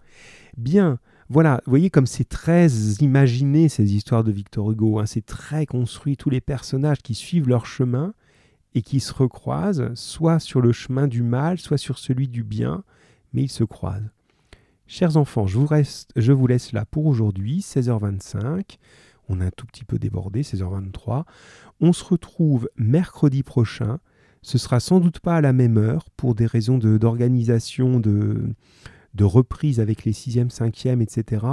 Bien, voilà, vous voyez comme c'est très imaginé ces histoires de Victor Hugo, hein. c'est très construit, tous les personnages qui suivent leur chemin et qui se recroisent, soit sur le chemin du mal, soit sur celui du bien, mais ils se croisent. Chers enfants, je vous, laisse là pour aujourd'hui, 16h25. On a un tout petit peu débordé, 16h23. On se retrouve mercredi prochain. Ce sera sans doute pas à la même heure pour des raisons d'organisation de, de reprise avec les 6e, 5e, etc.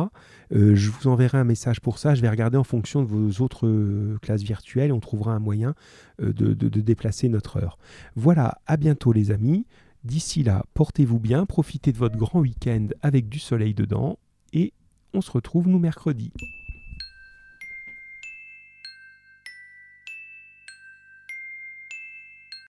je vous enverrai un message pour ça. Je vais regarder en fonction de vos autres euh, classes virtuelles. On trouvera un moyen euh, de, de déplacer notre heure. Voilà, à bientôt les amis. D'ici là, portez-vous bien, profitez de votre grand week-end avec du soleil dedans et on se retrouve nous mercredi.